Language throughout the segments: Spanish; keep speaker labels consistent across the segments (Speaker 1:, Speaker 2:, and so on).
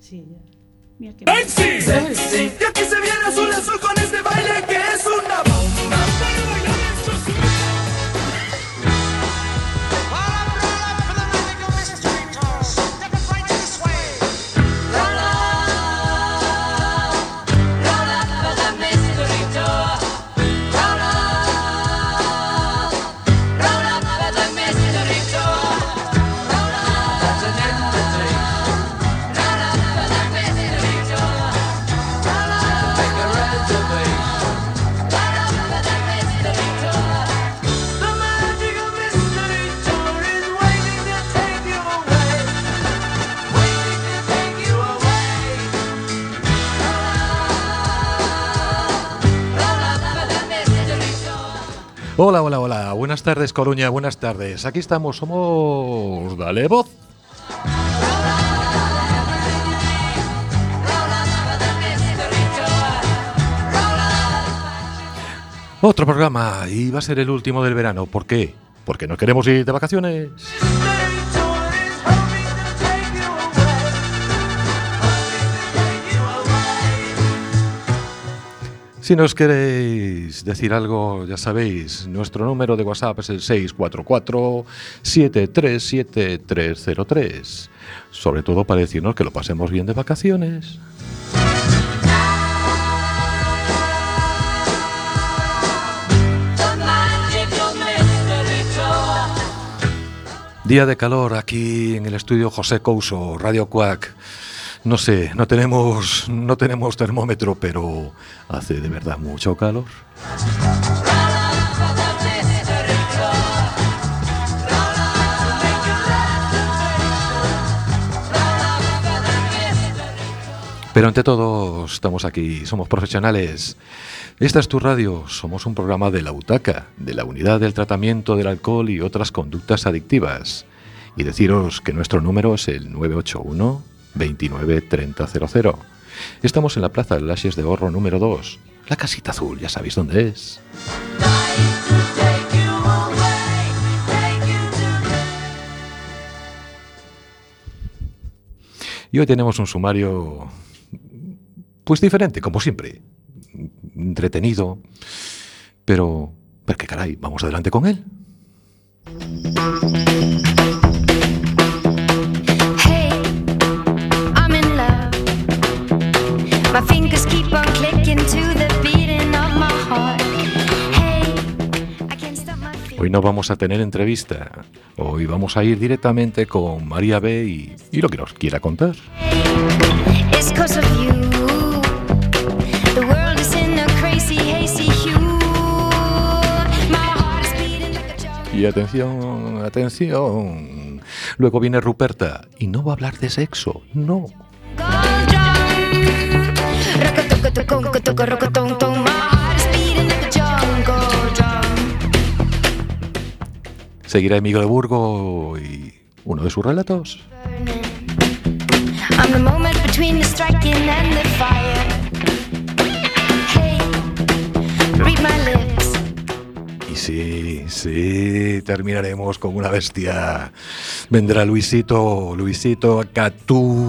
Speaker 1: Sí, ya. Mira qué
Speaker 2: ¡Sexy! ¡Sexy! Y aquí se viene azul azul con este baile que es una bomba.
Speaker 3: Buenas tardes, Coruña. Buenas tardes. Aquí estamos. Somos. Dale voz. Otro programa y va a ser el último del verano. ¿Por qué? Porque no queremos ir de vacaciones. Si nos queréis decir algo, ya sabéis, nuestro número de WhatsApp es el 644-737-303. Sobre todo para decirnos que lo pasemos bien de vacaciones. Día de calor aquí en el estudio José Couso, Radio Cuac. No sé, no tenemos, no tenemos termómetro, pero hace de verdad mucho calor. Pero ante todo, estamos aquí, somos profesionales. Esta es tu radio, somos un programa de la UTACA, de la Unidad del Tratamiento del Alcohol y otras conductas adictivas. Y deciros que nuestro número es el 981 29 3000. Estamos en la Plaza de Lases de Horro número 2, la casita azul, ya sabéis dónde es. Y hoy tenemos un sumario, pues diferente, como siempre. Entretenido, pero, pero que caray, vamos adelante con él. Hoy no vamos a tener entrevista. Hoy vamos a ir directamente con María B y, y lo que nos quiera contar. Y atención, atención. Luego viene Ruperta y no va a hablar de sexo, no. Seguirá Emilio de Burgo y uno de sus relatos. Y sí, sí, terminaremos con una bestia. Vendrá Luisito, Luisito Catú.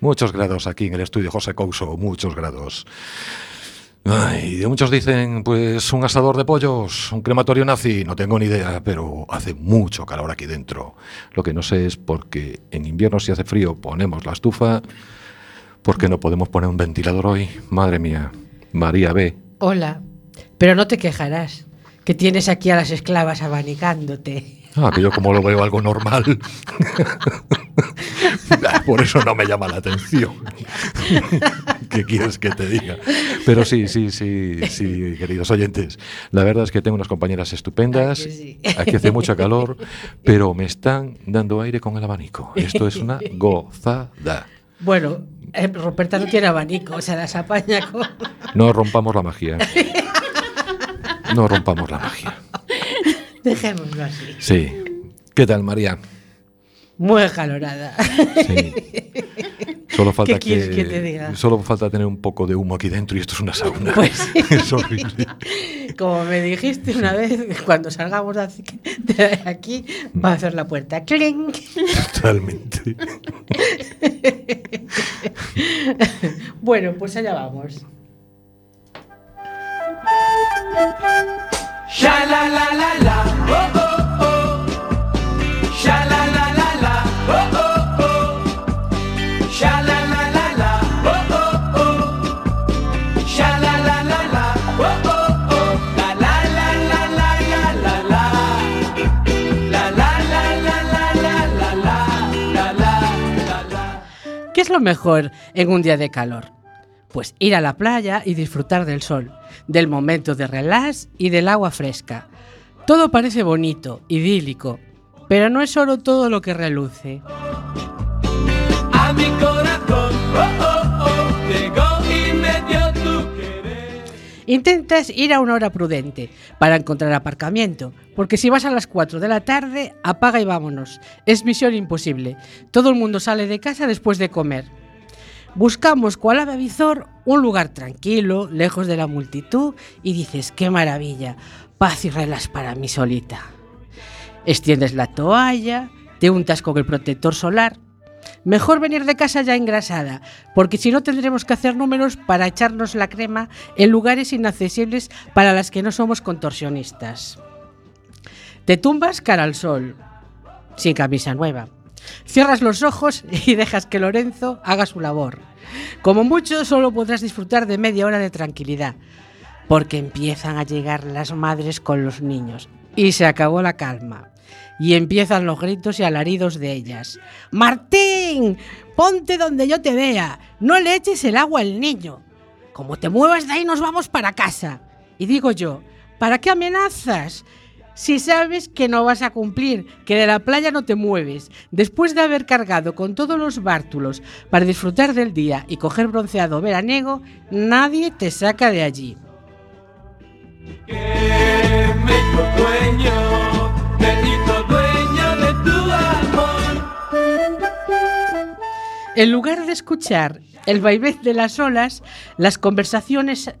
Speaker 3: Muchos grados aquí en el estudio José Couso, muchos grados. Ay, muchos dicen, pues un asador de pollos, un crematorio nazi, no tengo ni idea, pero hace mucho calor aquí dentro. Lo que no sé es porque en invierno si hace frío ponemos la estufa, porque no podemos poner un ventilador hoy. Madre mía, María B.
Speaker 1: Hola, pero no te quejarás, que tienes aquí a las esclavas abanicándote.
Speaker 3: Ah, que yo como lo veo algo normal. Por eso no me llama la atención. ¿Qué quieres que te diga? Pero sí, sí, sí, sí, queridos oyentes. La verdad es que tengo unas compañeras estupendas.
Speaker 1: Sí.
Speaker 3: Aquí hace mucho calor, pero me están dando aire con el abanico. Esto es una gozada.
Speaker 1: Bueno, eh, Ruperta no tiene abanico, o sea, las apaña con...
Speaker 3: No rompamos la magia. No rompamos la magia.
Speaker 1: Dejémoslo así.
Speaker 3: Sí. ¿Qué tal, María?
Speaker 1: Muy acalorada.
Speaker 3: Sí. Solo falta
Speaker 1: ¿Qué quieres que te diga?
Speaker 3: Solo falta tener un poco de humo aquí dentro y esto es una sauna.
Speaker 1: Pues sí.
Speaker 3: es horrible.
Speaker 1: Como me dijiste una vez, cuando salgamos de aquí- de aquí, va a hacer la puerta. ¡Clink!
Speaker 3: Totalmente.
Speaker 1: Bueno, pues allá vamos.
Speaker 2: Sha la la la la, oh oh oh. Sha la la la la, oh oh oh. Sha la la la la, oh oh oh. Sha la la la la, oh oh oh. La la la la la la la la. La la la la la la la la. La la la la.
Speaker 1: ¿Qué es lo mejor en un día de calor? Pues ir a la playa y disfrutar del sol, del momento de relax y del agua fresca. Todo parece bonito, idílico, pero no es solo todo lo que reluce.
Speaker 2: A mi corazón, oh oh oh. Llegó y me dio tu querer.
Speaker 1: Intentas ir a una hora prudente para encontrar aparcamiento, porque si vas a las 4 de la tarde, apaga y vámonos. Es misión imposible. Todo el mundo sale de casa después de comer. Buscamos cual ave visor un lugar tranquilo, lejos de la multitud, y dices, qué maravilla, paz y relax para mí solita. Extiendes la toalla, te untas con el protector solar. Mejor venir de casa ya engrasada, porque si no tendremos que hacer números para echarnos la crema en lugares inaccesibles para las que no somos contorsionistas. Te tumbas cara al sol, sin camisa nueva. Cierras los ojos y dejas que Lorenzo haga su labor. Como mucho, solo podrás disfrutar de media hora de tranquilidad, porque empiezan a llegar las madres con los niños y se acabó la calma. Y empiezan los gritos y alaridos de ellas. Martín, ponte donde yo te vea, no le eches el agua al niño. Como te muevas de ahí nos vamos para casa. Y digo yo, ¿para qué amenazas? Si sabes que no vas a cumplir, que de la playa no te mueves, después de haber cargado con todos los bártulos para disfrutar del día y coger bronceado veraniego, nadie te saca de allí. En lugar de escuchar el vaivén de las olas, las conversaciones...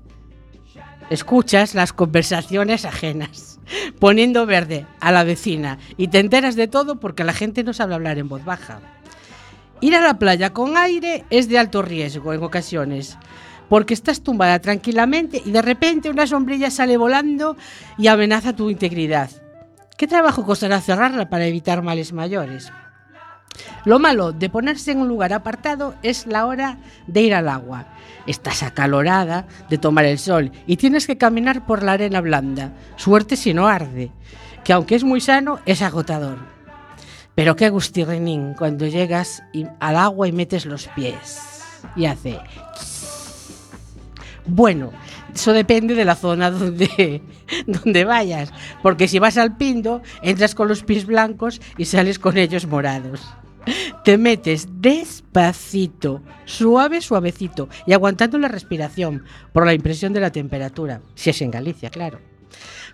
Speaker 1: Escuchas las conversaciones ajenas, poniendo verde a la vecina y te enteras de todo porque la gente no sabe hablar en voz baja. Ir a la playa con aire es de alto riesgo en ocasiones, porque estás tumbada tranquilamente y de repente una sombrilla sale volando y amenaza tu integridad. ¿Qué trabajo costará cerrarla para evitar males mayores? Lo malo de ponerse en un lugar apartado es la hora de ir al agua. Estás acalorada de tomar el sol y tienes que caminar por la arena blanda. Suerte si no arde, que aunque es muy sano, es agotador. Pero qué gustirrinín cuando llegas al agua y metes los pies. Y hace... Bueno, eso depende de la zona donde, donde vayas. Porque si vas al Pindo, entras con los pies blancos y sales con ellos morados. Te metes despacito, suave, suavecito y aguantando la respiración por la impresión de la temperatura, si es en Galicia, claro.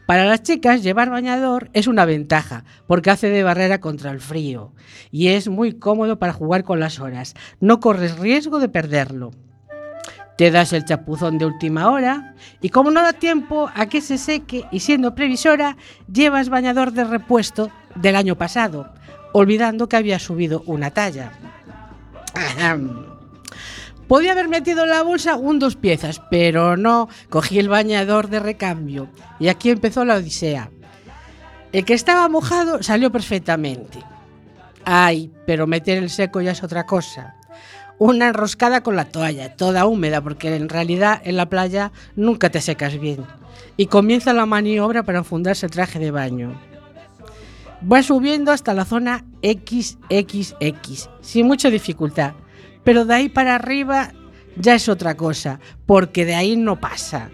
Speaker 1: Para las chicas, llevar bañador es una ventaja, porque hace de barrera contra el frío y es muy cómodo para jugar con las horas. No corres riesgo de perderlo. Te das el chapuzón de última hora y como no da tiempo a que se seque y siendo previsora, llevas bañador de repuesto del año pasado, olvidando que había subido una talla. Podía haber metido en la bolsa un dos piezas, pero no, cogí el bañador de recambio y aquí empezó la odisea. El que estaba mojado salió perfectamente. Ay, pero meter el seco ya es otra cosa. Una enroscada con la toalla, toda húmeda, porque en realidad en la playa nunca te secas bien. Y comienza la maniobra para enfundarse el traje de baño. Va subiendo hasta la zona XXX, sin mucha dificultad. Pero de ahí para arriba ya es otra cosa, porque de ahí no pasa.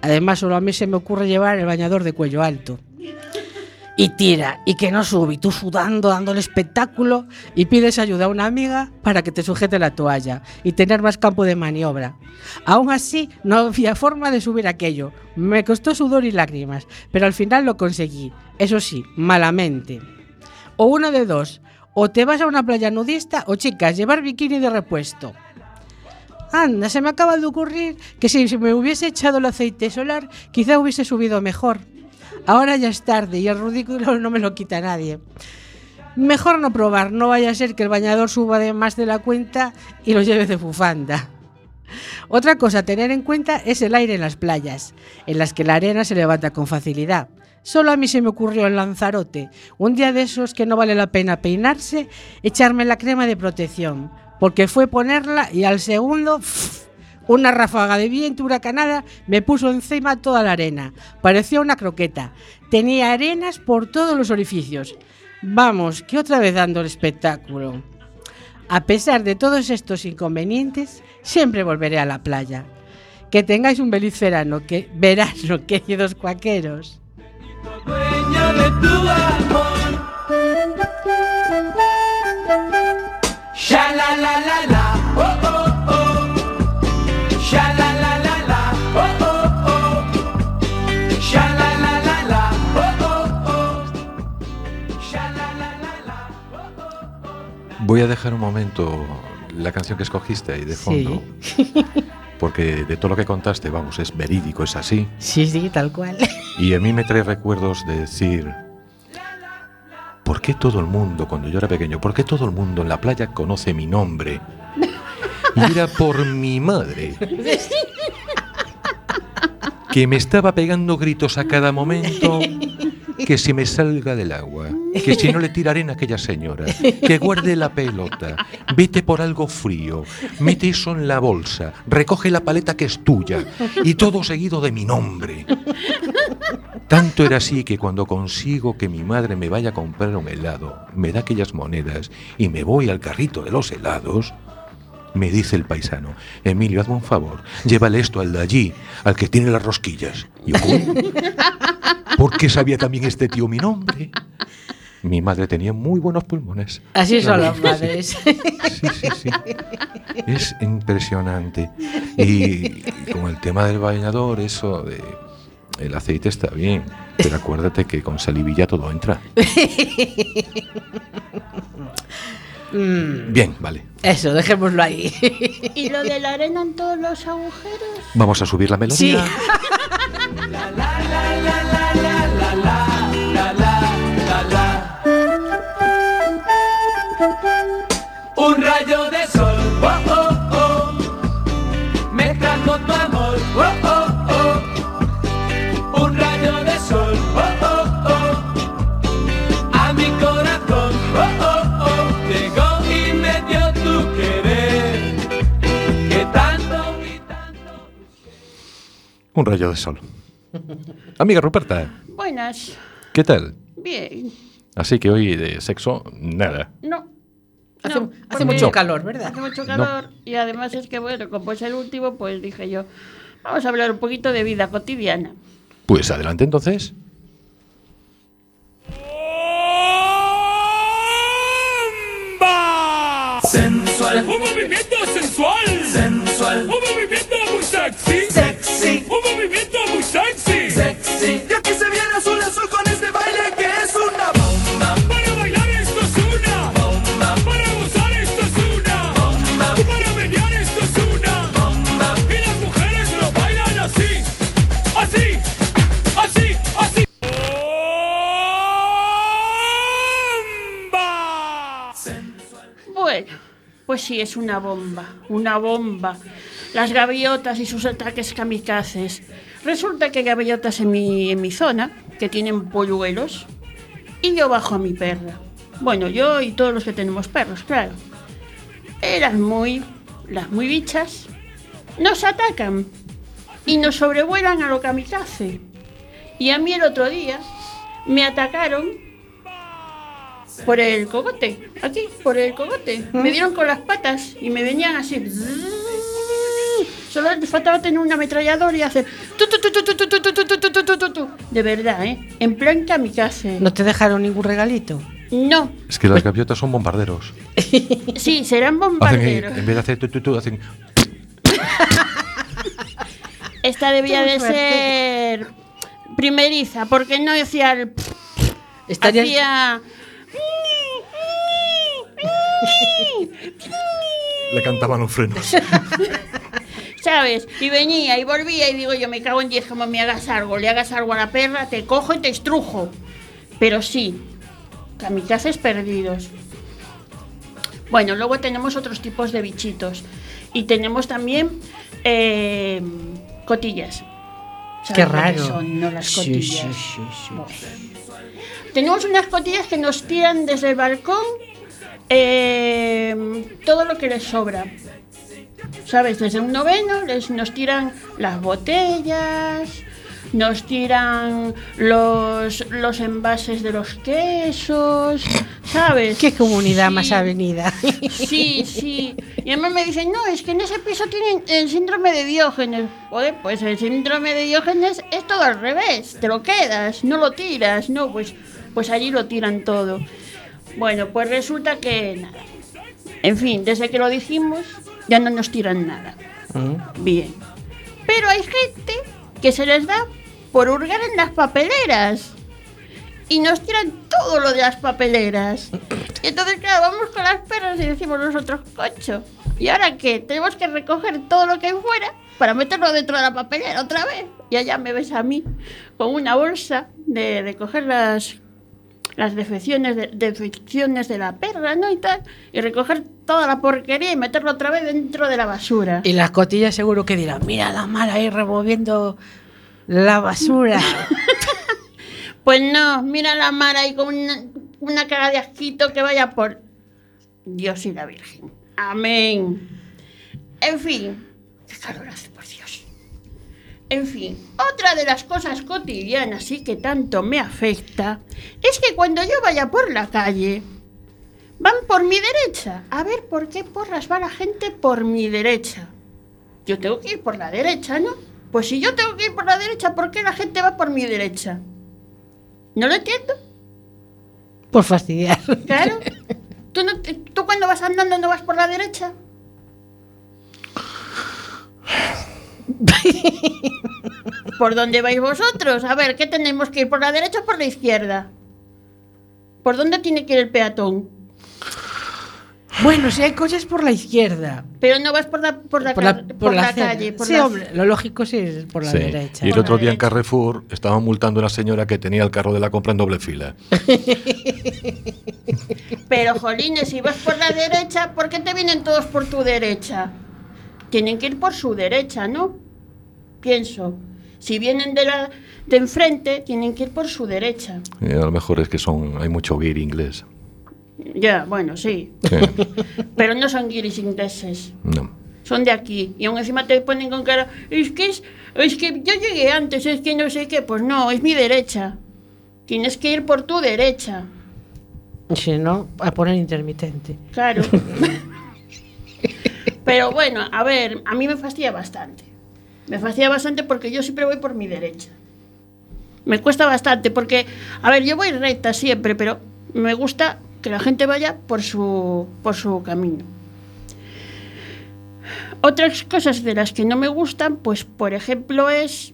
Speaker 1: Además, solo a mí se me ocurre llevar el bañador de cuello alto. Y tira, y que no sube, y tú sudando, dándole espectáculo, y pides ayuda a una amiga para que te sujete la toalla y tener más campo de maniobra. Aún así, no había forma de subir aquello. Me costó sudor y lágrimas, pero al final lo conseguí. Eso sí, malamente. O una de dos. O te vas a una playa nudista o chicas, llevar bikini de repuesto. Anda, se me acaba de ocurrir que si me hubiese echado el aceite solar, quizá hubiese subido mejor. Ahora ya es tarde y el ridículo no me lo quita nadie. Mejor no probar, no vaya a ser que el bañador suba de más de la cuenta y lo lleve de bufanda. Otra cosa a tener en cuenta es el aire en las playas, en las que la arena se levanta con facilidad. Solo a mí se me ocurrió en Lanzarote, un día de esos que no vale la pena peinarse, echarme la crema de protección, porque fue ponerla y al segundo. Una ráfaga de viento huracanada me puso encima toda la arena. Parecía una croqueta. Tenía arenas por todos los orificios. Vamos, que otra vez dando el espectáculo. A pesar de todos estos inconvenientes, siempre volveré a la playa. Que tengáis un feliz verano, que verano, queridos cuaqueros.
Speaker 2: Sha la la la la,
Speaker 3: Voy a dejar un momento la canción que escogiste ahí de fondo. Porque de todo lo que contaste, vamos, es verídico, es así.
Speaker 1: Sí, sí, tal cual.
Speaker 3: Y a mí me trae recuerdos de decir, ¿por qué todo el mundo, cuando yo era pequeño, por qué todo el mundo en la playa conoce mi nombre? Y era por mi madre, que me estaba pegando gritos a cada momento, que si me salga del agua, que si no le tira arena a aquella señora, que guarde la pelota, vete por algo frío, mete eso en la bolsa, recoge la paleta que es tuya, y todo seguido de mi nombre. Tanto era así que cuando consigo que mi madre me vaya a comprar un helado, me da aquellas monedas y me voy al carrito de los helados, me dice el paisano, Emilio, hazme un favor, llévale esto al de allí, al que tiene las rosquillas. Yo. ¿Por qué sabía también este tío mi nombre? Mi madre tenía muy buenos pulmones.
Speaker 1: Así son
Speaker 3: La
Speaker 1: las madres.
Speaker 3: Sí, sí, sí. Es impresionante. Y con el tema del bañador, eso de el aceite está bien, pero acuérdate que con salivilla todo entra.
Speaker 1: Mm,
Speaker 3: Bien, vale.
Speaker 1: eso, dejémoslo ahí.
Speaker 4: ¿Y lo de la arena en todos los agujeros?
Speaker 3: Vamos a subir la melodía.
Speaker 1: Sí.
Speaker 2: Un rayo de sol, oh oh oh, Un rayo de sol.
Speaker 3: Amiga Ruperta,
Speaker 4: Buenas.
Speaker 3: ¿qué tal?
Speaker 4: Bien.
Speaker 3: Así que hoy de sexo, nada.
Speaker 4: No.
Speaker 1: Hace,
Speaker 4: No,
Speaker 1: hace
Speaker 4: porque
Speaker 1: mucho calor, ¿verdad?
Speaker 4: Hace mucho calor y además es que, bueno, como es el último, pues dije yo, vamos a hablar un poquito de vida cotidiana.
Speaker 3: Pues adelante entonces.
Speaker 2: Sensual,
Speaker 5: Un movimiento sensual.
Speaker 2: sensual,
Speaker 5: Un movimiento muy sexy.
Speaker 2: sexy,
Speaker 5: Un movimiento muy sexy.
Speaker 2: sexy. Y aquí se viene azul azul con este baile que es una bomba.
Speaker 5: Para bailar esto es una.
Speaker 2: Bomba,
Speaker 5: Para gozar esto es una.
Speaker 2: bomba,
Speaker 5: Para menear esto es una.
Speaker 2: bomba.
Speaker 5: Y las mujeres lo bailan así. Así. Así. Así. ¡Bomba!
Speaker 4: Bueno, pues sí, es una bomba, una bomba. Las gaviotas y sus ataques kamikazes. Resulta que hay gaviotas en mi, en mi zona que tienen polluelos y yo bajo a mi perra. Bueno, yo y todos los que tenemos perros, claro. Las muy, las muy bichas nos atacan y nos sobrevuelan a lo kamikaze. Y a mí el otro día me atacaron por el cogote, aquí, por el cogote. Me dieron con las patas y me venían así. Solo le faltaba tener una ametralladora y hacer. Tu, tu, tu, de verdad, ¿eh? En plan kamikaze.
Speaker 1: ¿No te dejaron ningún regalito?
Speaker 4: No.
Speaker 3: Es que las gaviotas son bombarderos.
Speaker 4: sí, serán bombarderos.
Speaker 3: Hacen, en vez de hacer tu, hacen.
Speaker 4: Esta debía de ser primeriza, porque no decía el.
Speaker 1: Estaría...
Speaker 4: Hacía...
Speaker 3: Le cantaban los frenos.
Speaker 4: ¿Sabes? Y venía y volvía y digo yo, me cago en 10, como me hagas algo, le hagas algo a la perra, te cojo y te estrujo. Pero sí, kamikazes perdidos. Bueno, luego tenemos otros tipos de bichitos. Y tenemos también eh, cotillas. ¿Sabes
Speaker 1: Qué raro.
Speaker 4: son, no las cotillas?
Speaker 1: sí, sí, sí.
Speaker 4: Bueno. Tenemos unas cotillas que nos tiran desde el balcón eh, todo lo que les sobra. ¿Sabes? Desde un noveno les, nos tiran las botellas, nos tiran los, los envases de los quesos, ¿sabes?
Speaker 1: Qué comunidad
Speaker 4: Sí.
Speaker 1: más avenida.
Speaker 4: Sí, sí. Y además me dicen, no, es que en ese piso tienen el síndrome de Diógenes. Joder, pues el síndrome de Diógenes es todo al revés. Te lo quedas, no lo tiras. No, pues, pues allí lo tiran todo. Bueno, pues resulta que nada. En fin, desde que lo dijimos, ya no nos tiran nada. Bien. Pero hay gente que se les da por hurgar en las papeleras. Y nos tiran todo lo de las papeleras. Y entonces, claro, vamos con las perras y decimos nosotros, cocho. ¿Y ahora qué? Tenemos que recoger todo lo que hay fuera para meterlo dentro de la papelera otra vez. Y allá me ves a mí con una bolsa de, de coger las, las defecciones de, defecciones de la perra, ¿no? Y tal. Y recoger toda la porquería y meterlo otra vez dentro de la basura.
Speaker 1: Y las cotillas seguro que dirán, mira la mala ahí removiendo la basura.
Speaker 4: Pues no, mira la mar ahí con una, una cara de asquito que vaya por Dios y la Virgen. Amén. En fin, qué calor hace. En fin, otra de las cosas cotidianas y que tanto me afecta es que cuando yo vaya por la calle, van por mi derecha. A ver, ¿por qué porras va la gente por mi derecha? Yo tengo que ir por la derecha, ¿no? Pues si yo tengo que ir por la derecha, ¿por qué la gente va por mi derecha? No lo entiendo.
Speaker 1: Por fastidiar.
Speaker 4: Claro. ¿Tú, no te- ¿Tú cuando vas andando no vas por la derecha? ¿Por dónde vais vosotros? A ver, ¿qué tenemos que ir? ¿Por la derecha o por la izquierda? ¿Por dónde tiene que ir el peatón?
Speaker 1: Bueno, si hay coches por la izquierda.
Speaker 4: Pero no vas por la, por la,
Speaker 1: Por la,
Speaker 4: ca-
Speaker 1: por
Speaker 4: por
Speaker 1: la
Speaker 4: la
Speaker 1: acera.
Speaker 4: calle. Por
Speaker 1: sí,
Speaker 4: la-
Speaker 1: hombre, lo lógico sí es por la
Speaker 3: Sí.
Speaker 1: derecha.
Speaker 3: Y el otro día en. Carrefour estaban multando a una señora que tenía el carro de la compra en doble fila.
Speaker 4: Pero, Jolines, si vas por la derecha, ¿por qué te vienen todos por tu derecha? Tienen que ir por su derecha, ¿no? Pienso. Si vienen de la de enfrente, tienen que ir por su derecha.
Speaker 3: Eh, a lo mejor es que son hay mucho guiri inglés.
Speaker 4: Ya, bueno, sí.
Speaker 3: Sí.
Speaker 4: Pero no son guiris ingleses.
Speaker 3: No.
Speaker 4: Son de aquí. Y aún encima te ponen con cara. Es que es, es que yo llegué antes, es que no sé qué. Pues no, es mi derecha. Tienes que ir por tu derecha.
Speaker 1: Si no, a poner intermitente.
Speaker 4: Claro. Pero bueno, a ver, a mí me fastidia bastante. Me fastidia bastante porque yo siempre voy por mi derecha. Me cuesta bastante porque, a ver, yo voy recta siempre, pero me gusta que la gente vaya por su, por su camino. Otras cosas de las que no me gustan, pues por ejemplo es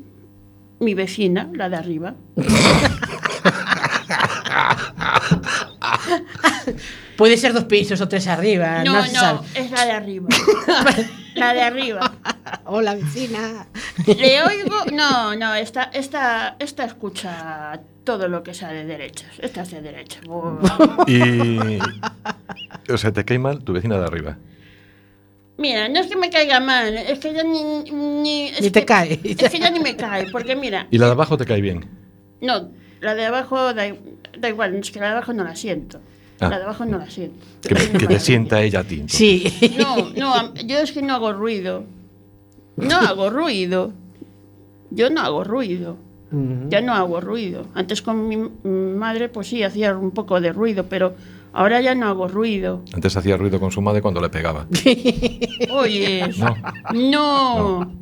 Speaker 4: mi vecina, la de arriba.
Speaker 1: Puede ser dos pisos o tres arriba.
Speaker 4: No,
Speaker 1: se
Speaker 4: no,
Speaker 1: sabe.
Speaker 4: es la de arriba. la de arriba.
Speaker 1: Hola, vecina.
Speaker 4: Le oigo. No, no, esta, esta, esta escucha todo lo que sea de derechas. Esta es de derecha.
Speaker 3: Y o sea, te cae mal tu vecina de arriba.
Speaker 4: Mira, no es que me caiga mal, es que ya ni. Ni, es
Speaker 1: Ni te
Speaker 4: que-
Speaker 1: cae.
Speaker 4: Es que ya ni me cae, porque mira.
Speaker 3: Y la de abajo te cae bien.
Speaker 4: No, la de abajo da, da igual, es que la de abajo no la siento.
Speaker 3: Ah.
Speaker 4: La de abajo no la siento.
Speaker 3: Que, te sienta ella a ti. entonces.
Speaker 1: Sí.
Speaker 4: No, no, yo es que no hago ruido. No hago ruido. Yo no hago ruido. Ya no hago ruido. Antes con mi madre, pues sí, hacía un poco de ruido, pero ahora ya no hago ruido.
Speaker 3: Antes hacía ruido con su madre cuando le pegaba.
Speaker 4: Oye,
Speaker 3: No.
Speaker 4: no.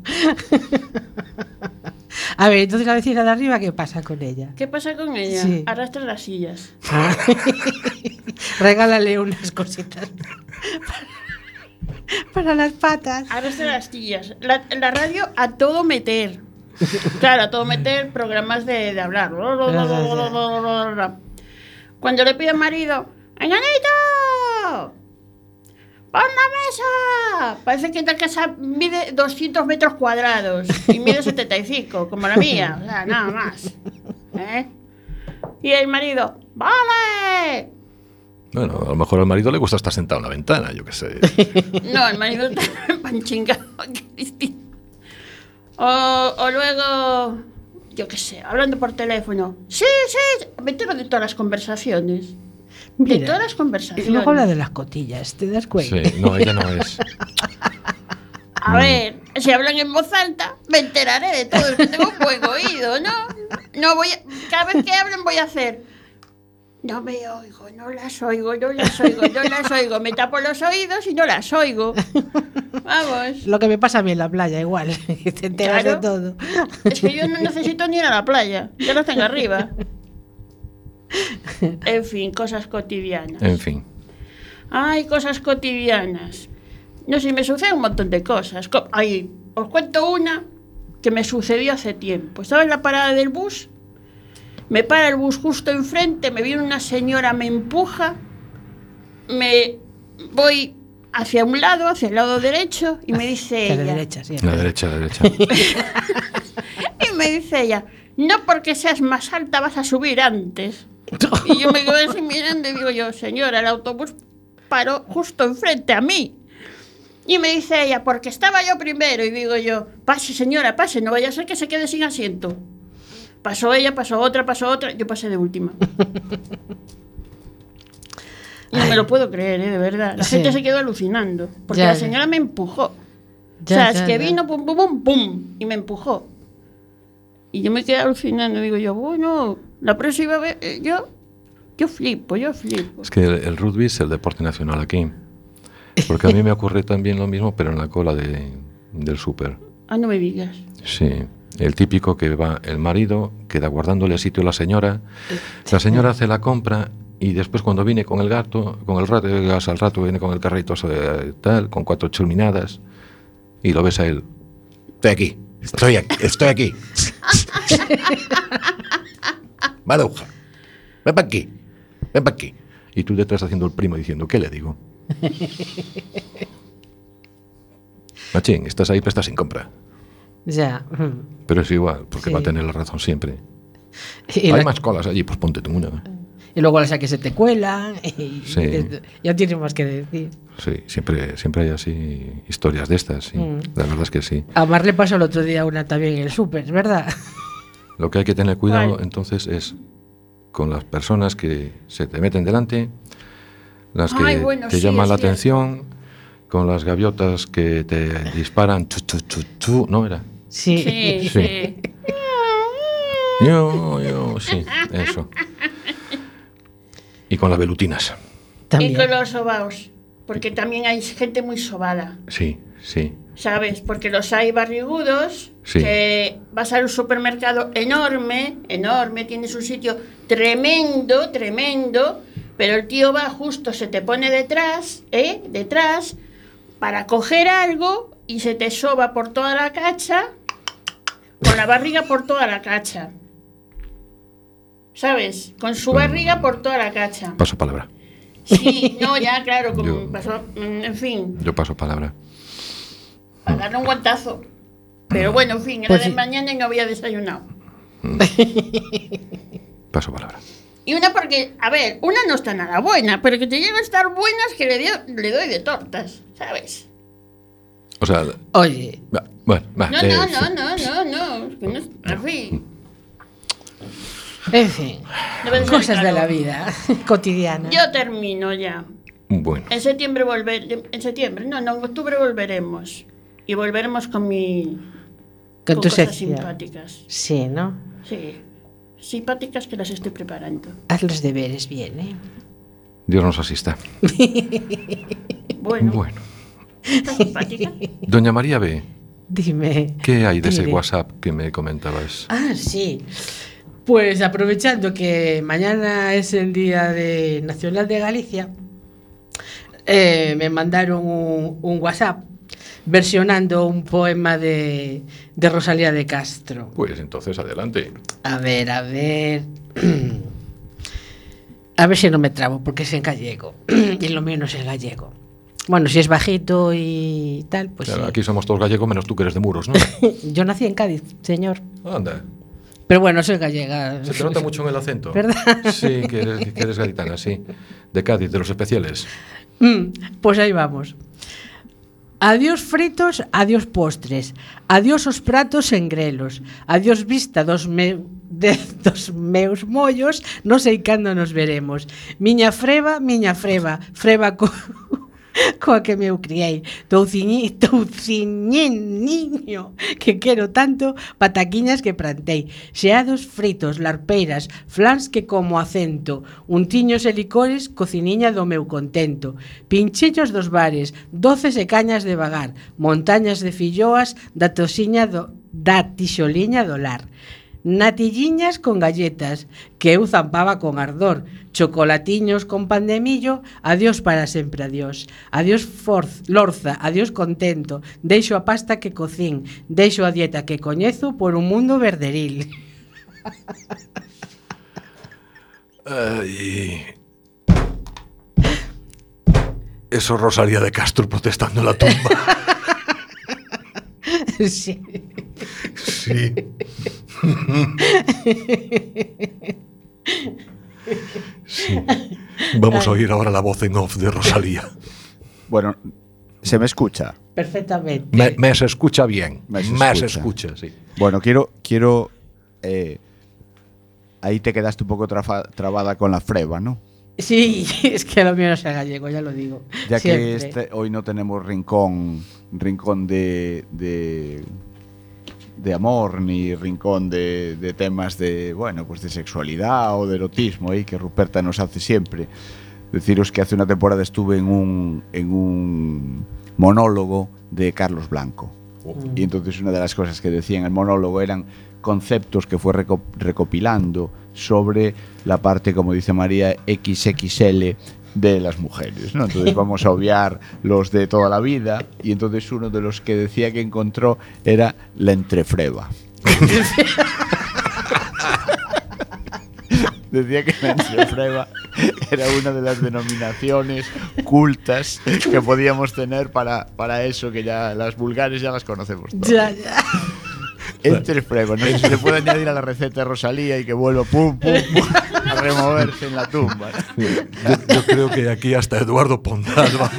Speaker 1: A ver, entonces la vecina de arriba, ¿qué pasa con ella?
Speaker 4: ¿Qué pasa con ella?
Speaker 1: Sí.
Speaker 4: Arrastra las sillas.
Speaker 1: Regálale unas cositas para las patas.
Speaker 4: Arrastra las sillas. La, la radio a todo meter. Claro, a todo meter programas de, hablar. Cuando le pide al marido, ¡Enganito! ¡Pon la mesa! Parece que la casa mide 200 metros cuadrados y mide 75, como la mía. O sea, nada más. ¿Eh? Y el marido, ¡vale!
Speaker 3: Bueno, a lo mejor al marido le gusta estar sentado en la ventana, yo qué sé.
Speaker 4: No, el marido está panchingado. qué distinto. O, o luego, yo qué sé, hablando por teléfono. Sí, sí, me entero de todas las conversaciones. de todas las
Speaker 1: Y
Speaker 4: conversaciones.
Speaker 1: luego habla de las cotillas, ¿te das cuenta?
Speaker 3: Sí, no, ella no es.
Speaker 4: A ver, si hablan en voz alta, me enteraré de todo, es que tengo un buen oído, ¿no? No voy a, cada vez que hablen voy a hacer. No me oigo, no las oigo, no las oigo, no las oigo. Me tapo los oídos y no las oigo. Vamos.
Speaker 1: Lo que me pasa a mí en la playa, igual. Te enteras
Speaker 4: Claro.
Speaker 1: de todo.
Speaker 4: Es que yo no necesito ni ir a la playa, ya lo tengo arriba. En fin, cosas cotidianas.
Speaker 3: En fin.
Speaker 4: Ay, cosas cotidianas. No sé, me sucede un montón de cosas. Co- Ay, os cuento una que me sucedió hace tiempo. Estaba en la parada del bus, me para el bus justo enfrente, me viene una señora, me empuja, me voy hacia un lado, hacia el lado derecho, y me dice
Speaker 1: A la
Speaker 4: ella,
Speaker 1: derecha, sí.
Speaker 3: La derecha, la derecha.
Speaker 4: y me dice ella, no porque seas más alta vas a subir antes. Y yo me quedo así mirando y digo yo, señora, el autobús paró justo enfrente a mí. Y me dice ella, porque estaba yo primero. Y digo yo, pase señora, pase, no vaya a ser que se quede sin asiento. Pasó ella, pasó otra, pasó otra, yo pasé de última. No me lo puedo creer, ¿eh? de verdad. La
Speaker 1: Sí.
Speaker 4: gente se quedó alucinando. Porque
Speaker 1: Ya,
Speaker 4: la
Speaker 1: ya.
Speaker 4: señora me empujó.
Speaker 1: Ya,
Speaker 4: o sea,
Speaker 1: ya,
Speaker 4: es que
Speaker 1: ya.
Speaker 4: vino, pum, pum, pum, pum, y me empujó. Y yo me quedé alucinando. Digo yo, bueno, la próxima vez, eh, yo, yo flipo, yo flipo.
Speaker 3: Es que el, el rugby es el deporte nacional aquí. Porque a mí me ocurre también lo mismo, pero en la cola de, del súper.
Speaker 4: Ah, no me digas.
Speaker 3: Sí, el típico que va el marido, queda guardándole sitio a la señora, la señora hace la compra y después cuando viene con el gato, con el rato, al rato viene con el carrito eh, tal, con cuatro chulminadas y lo ves a él. Estoy aquí, estoy aquí, estoy aquí. Maruja, ven para aquí, ven para aquí. Y tú detrás haciendo el primo diciendo, ¿qué le digo? Machín, estás ahí, pero estás sin compra.
Speaker 1: Ya.
Speaker 3: Pero es igual, porque
Speaker 1: Sí.
Speaker 3: va a tener la razón siempre.
Speaker 1: Y,
Speaker 3: Hay
Speaker 1: la-
Speaker 3: más colas allí, pues ponte tú una.
Speaker 1: y luego las que se te cuelan. Y,
Speaker 3: Sí.
Speaker 1: y ya tienes más que decir.
Speaker 3: Sí, siempre, siempre hay así historias de estas, sí.
Speaker 1: Mm.
Speaker 3: La verdad es que sí.
Speaker 1: A Mar le pasó el otro día una también en el súper, ¿verdad?
Speaker 3: Lo que hay que tener cuidado
Speaker 4: ¿Cuál?
Speaker 3: entonces es con las personas que se te meten delante, las que
Speaker 4: Ay, bueno,
Speaker 3: te
Speaker 4: sí,
Speaker 3: llaman la
Speaker 4: cierto.
Speaker 3: atención, con las gaviotas que te disparan, chu, chu, chu, chu, ¿no era?
Speaker 1: Sí.
Speaker 4: Sí.
Speaker 3: Yo, yo, sí, eso. Y con las velutinas.
Speaker 4: Y
Speaker 1: También.
Speaker 4: con los sobaos. Porque también hay gente muy sobada.
Speaker 3: Sí, sí.
Speaker 4: ¿Sabes? Porque los hay barrigudos,
Speaker 3: Sí.
Speaker 4: que vas a un supermercado enorme, enorme, tienes un sitio tremendo, tremendo, pero el tío va justo, se te pone detrás, ¿eh? Detrás, para coger algo y se te soba por toda la cacha, con la barriga por toda la cacha. ¿Sabes? Con su barriga por toda la cacha.
Speaker 3: Paso palabra.
Speaker 4: Sí, no, ya, claro, como
Speaker 3: Yo-
Speaker 4: pasó, mm, en fin.
Speaker 3: Yo paso palabra.
Speaker 4: a darle un guantazo. Pero bueno, en fin, era
Speaker 1: Pues
Speaker 4: de
Speaker 1: sí.
Speaker 4: mañana y no había desayunado.
Speaker 3: Paso palabra.
Speaker 4: Y una porque, a ver, una no está nada buena, pero que te llega a estar buenas que le, dio- le doy de tortas, ¿sabes?
Speaker 3: O sea,
Speaker 1: Oye,
Speaker 3: bueno, va,
Speaker 4: No,
Speaker 3: eh,
Speaker 4: no, no, no, no, no, no es- en fin.
Speaker 1: en
Speaker 4: no
Speaker 1: Cosas de la vida cotidiana.
Speaker 4: Yo termino ya.
Speaker 3: Bueno,
Speaker 4: En septiembre volver, en septiembre, no, no, en octubre volveremos. Y volveremos con mi
Speaker 1: Con
Speaker 4: con
Speaker 1: tu
Speaker 4: cosas
Speaker 1: sección.
Speaker 4: simpáticas.
Speaker 1: Sí, ¿no?
Speaker 4: Sí. Simpáticas que las estoy preparando.
Speaker 1: Haz los deberes bien, ¿eh?
Speaker 3: Dios nos asista.
Speaker 4: Bueno,
Speaker 3: Bueno,
Speaker 4: ¿estás simpática?
Speaker 3: doña María B,
Speaker 1: Dime.
Speaker 3: ¿qué hay de ese. WhatsApp que me comentabas?
Speaker 1: Ah, sí. Pues aprovechando que mañana es el Día de Nacional de Galicia, eh, me mandaron un, un WhatsApp versionando un poema de, de Rosalía de Castro.
Speaker 3: Pues entonces adelante.
Speaker 1: A ver, a ver. A ver si no me trabo, porque es en gallego. y lo mío no es en gallego. Bueno, si es bajito y tal, pues.
Speaker 3: Claro,
Speaker 1: sí.
Speaker 3: Aquí somos todos gallegos, menos tú que eres de muros, ¿no?
Speaker 1: Yo nací en Cádiz, señor.
Speaker 3: ¿Dónde?
Speaker 1: Pero bueno, soy gallega.
Speaker 3: Se te nota mucho en el acento.
Speaker 1: ¿Verdad?
Speaker 3: Sí, que eres, que eres gaditana, sí. De Cádiz, de los especiales.
Speaker 1: Mm, pues ahí vamos. Adiós fritos, adiós postres, adiós os pratos en grelos, adiós vista dos, me, de, dos meus mollos, non sei cando nos veremos. Miña freba, miña freba, freba co... coa que me eu criei. Touciñi, touciñeniño, que quero tanto, pataquiñas que prantei, xeados fritos, larpeiras, flans que como acento, untiños e licores, cociniña do meu contento, pinchellos dos bares, doces e cañas de vagar, montañas de filloas da toxiña do, da tixoliña do lar. Natilliñas con galletas, que eu zampaba con ardor, chocolatiños con pan de millo, adiós para sempre adiós. Adiós forz, lorza, adiós contento, deixo a pasta que cocín, deixo a dieta que coñezo por un mundo verderil.
Speaker 3: Ay. Eso Rosalía de Castro protestando en la tumba.
Speaker 1: sí.
Speaker 3: Sí. Sí. Vamos a oír ahora la voz en off de Rosalía.
Speaker 6: Bueno, ¿se me escucha?
Speaker 1: Perfectamente.
Speaker 3: Me, me se escucha bien.
Speaker 6: Me
Speaker 3: Me
Speaker 6: se
Speaker 3: se escucha. sí.
Speaker 6: Bueno, quiero, quiero. eh, ahí te quedaste un poco trafa- trabada con la freba, ¿no?
Speaker 1: Sí, es que lo mío no es gallego, ya lo digo.
Speaker 6: Ya
Speaker 1: Siempre.
Speaker 6: que este, hoy no tenemos rincón, rincón de, de, de amor, ni rincón de, de temas de, bueno, pues de sexualidad o de erotismo, ahí que Ruperta nos hace siempre. Deciros que hace una temporada estuve en un, en un monólogo de Carlos Blanco. Y entonces una de las cosas que decía en el monólogo eran conceptos que fue reco- recopilando sobre la parte, como dice María, XXL de las mujeres. ¿no? Entonces vamos a obviar los de toda la vida y entonces uno de los que decía que encontró era la entrefreba. Decía que la entrefreba era una de las denominaciones cultas que podíamos tener para, para eso, que ya las vulgares ya las conocemos todas.
Speaker 1: Ya, ya.
Speaker 6: Entrefreba, no sé si se puede añadir a la receta de Rosalía y que vuelva pum, pum, pum, a removerse en la tumba.
Speaker 3: Yo, yo creo que aquí hasta Eduardo Pondal va.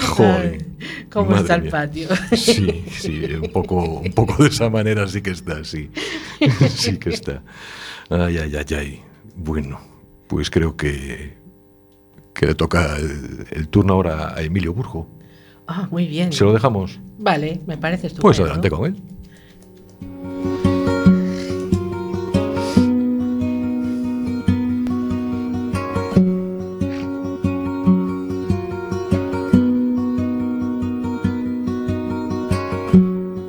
Speaker 3: Joder.
Speaker 1: ¿Cómo
Speaker 3: Madre
Speaker 1: está el
Speaker 3: mía.
Speaker 1: patio?
Speaker 3: Sí, sí, un poco, un poco de esa manera sí que está, sí. Sí que está. Ay, ay, ay, ay. Bueno, pues creo que, que le toca el, el turno ahora a Emilio Burgo.
Speaker 1: Ah, muy bien.
Speaker 3: ¿Se lo dejamos?
Speaker 1: Vale, me parece estupendo.
Speaker 3: Pues adelante con él.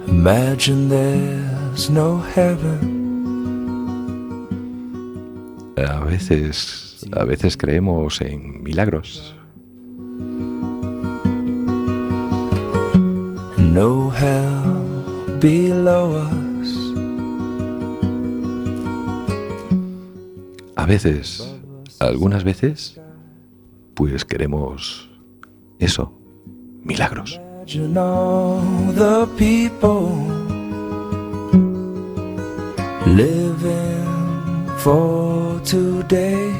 Speaker 2: Imagine there's no heaven.
Speaker 3: A veces, a veces creemos en milagros.
Speaker 2: No hell below us.
Speaker 3: A veces, algunas veces, pues queremos eso, milagros.
Speaker 2: Imagine all the people living for today.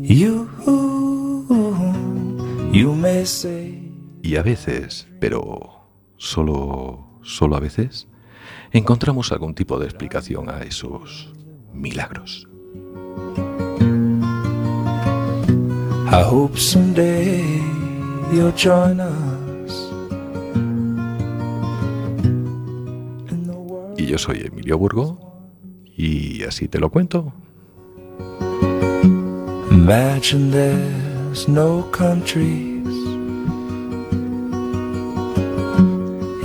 Speaker 2: You, you may say.
Speaker 3: Y a veces, pero solo, solo a veces, encontramos algún tipo de explicación a esos milagros.
Speaker 2: I hope someday you'll join us.
Speaker 3: Y yo soy Emilio Burgo, y así te lo cuento.
Speaker 2: Imagine there's no countries.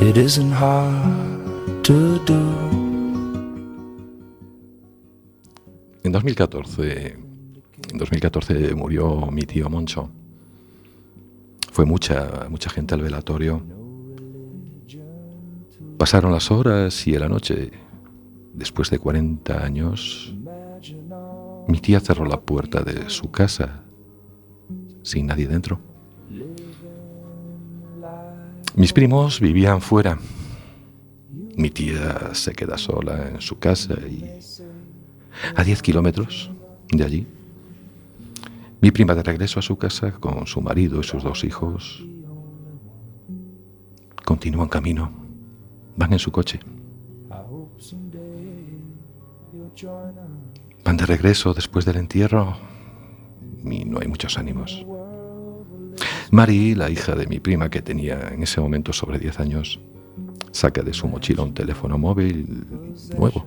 Speaker 2: It isn't hard to do.
Speaker 3: En 2014, en 2014 murió mi tío Moncho. Fue mucha, mucha gente al velatorio. Pasaron las horas y la noche. Después de 40 años, mi tía cerró la puerta de su casa sin nadie dentro. Mis primos vivían fuera. Mi tía se queda sola en su casa y a 10 kilómetros de allí. Mi prima de regreso a su casa con su marido y sus dos hijos continúan camino. Van en su coche. Van de regreso después del entierro y no hay muchos ánimos. Mari, la hija de mi prima que tenía en ese momento sobre 10 años, saca de su mochila un teléfono móvil nuevo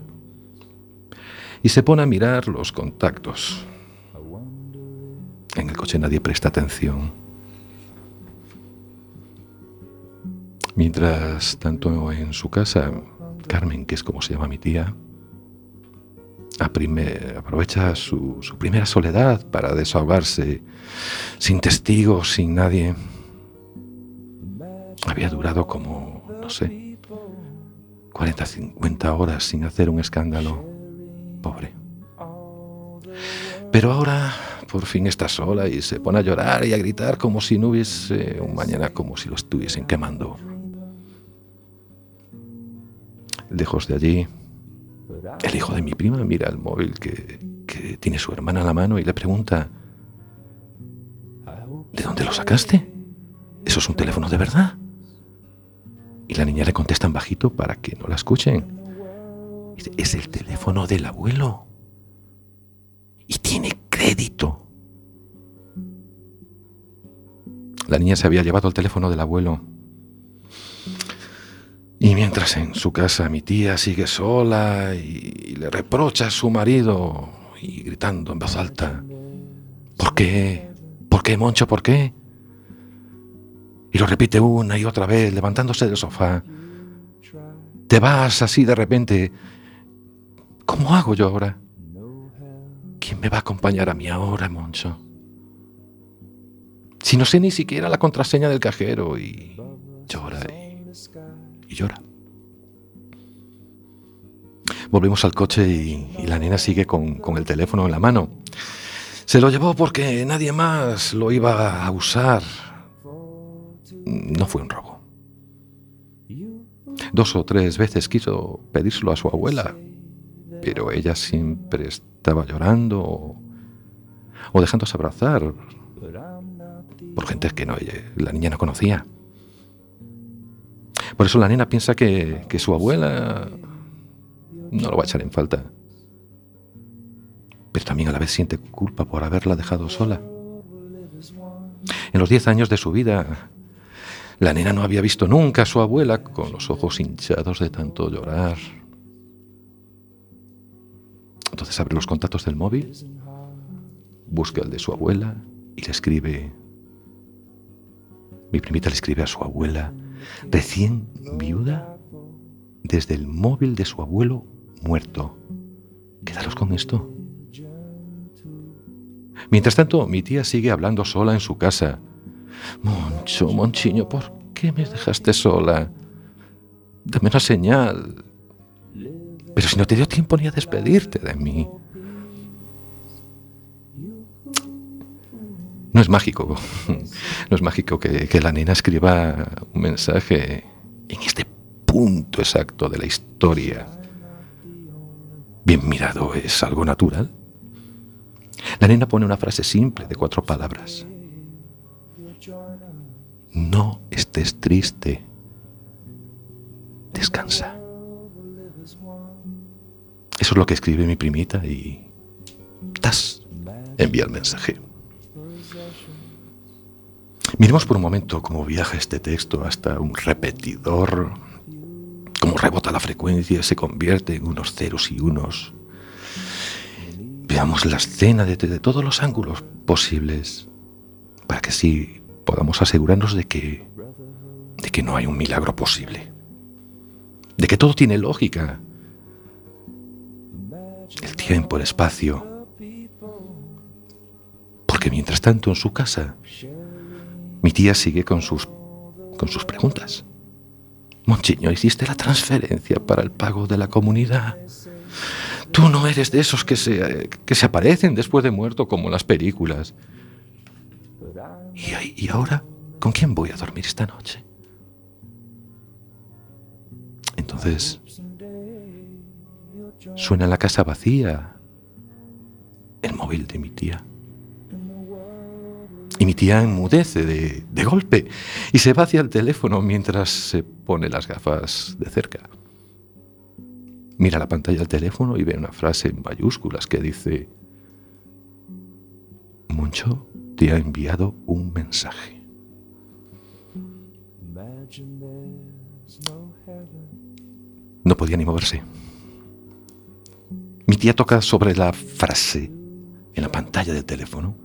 Speaker 3: y se pone a mirar los contactos. En el coche nadie presta atención. Mientras tanto en su casa, Carmen, que es como se llama mi tía, aprovecha su, su primera soledad para desahogarse, sin testigos, sin nadie. Había durado como, no sé, 40, 50 horas sin hacer un escándalo. Pobre. Pero ahora por fin está sola y se pone a llorar y a gritar como si no hubiese un mañana, como si lo estuviesen quemando. Lejos de allí, el hijo de mi prima mira el móvil que, tiene su hermana en la mano y le pregunta, ¿de dónde lo sacaste? ¿Eso es un teléfono de verdad? Y la niña le contesta en bajito para que no la escuchen. Es el teléfono del abuelo. Y tiene crédito. La niña se había llevado el teléfono del abuelo. Y mientras en su casa mi tía sigue sola y, le reprocha a su marido y gritando en voz alta, ¿por qué? ¿Por qué, Moncho? ¿Por qué? Y lo repite una y otra vez, levantándose del sofá. Te vas así de repente. ¿Cómo hago yo ahora? ¿Quién me va a acompañar a mí ahora, Moncho? Si no sé ni siquiera la contraseña del cajero y llora llora. Volvemos al coche y, la nena sigue con, el teléfono en la mano. Se lo llevó porque nadie más lo iba a usar. No fue un robo. Dos o tres veces quiso pedírselo a su abuela, pero ella siempre estaba llorando o, o dejándose abrazar por gente que no, la niña no conocía. Por eso la nena piensa que, que su abuela no lo va a echar en falta. Pero también a la vez siente culpa por haberla dejado sola. En los diez años de su vida, la nena no había visto nunca a su abuela con los ojos hinchados de tanto llorar. Entonces abre los contactos del móvil, busca el de su abuela y le escribe. Mi primita le escribe a su abuela, recién viuda, desde el móvil de su abuelo muerto. Quedaros con esto. Mientras tanto, mi tía sigue hablando sola en su casa. Moncho, Monchiño, ¿por qué me dejaste sola? Dame una señal. Pero si no te dio tiempo ni a despedirte de mí. No es mágico. No es mágico que, la nena escriba un mensaje en este punto exacto de la historia. Bien mirado, es algo natural. La nena pone una frase simple de cuatro palabras. No estés triste. Descansa. Eso es lo que escribe mi primita y... ¡Tas! Envía el mensaje. Miremos por un momento cómo viaja este texto hasta un repetidor, cómo rebota la frecuencia se convierte en unos ceros y unos. Veamos la escena desde de todos los ángulos posibles para que así podamos asegurarnos de que de que no hay un milagro posible, de que todo tiene lógica. El tiempo, el espacio. Porque mientras tanto en su casa mi tía sigue con sus con sus preguntas. Monchiño, ¿hiciste la transferencia para el pago de la comunidad? Tú no eres de esos que se, que se aparecen después de muerto como en las películas. ¿Y, y ahora? ¿Con quién voy a dormir esta noche? Entonces, suena en la casa vacía el móvil de mi tía. Y mi tía enmudece de, de golpe y se va hacia el teléfono mientras se pone las gafas de cerca. Mira la pantalla del teléfono y ve una frase en mayúsculas que dice, Moncho te ha enviado un mensaje. No podía ni moverse. Mi tía toca sobre la frase en la pantalla del teléfono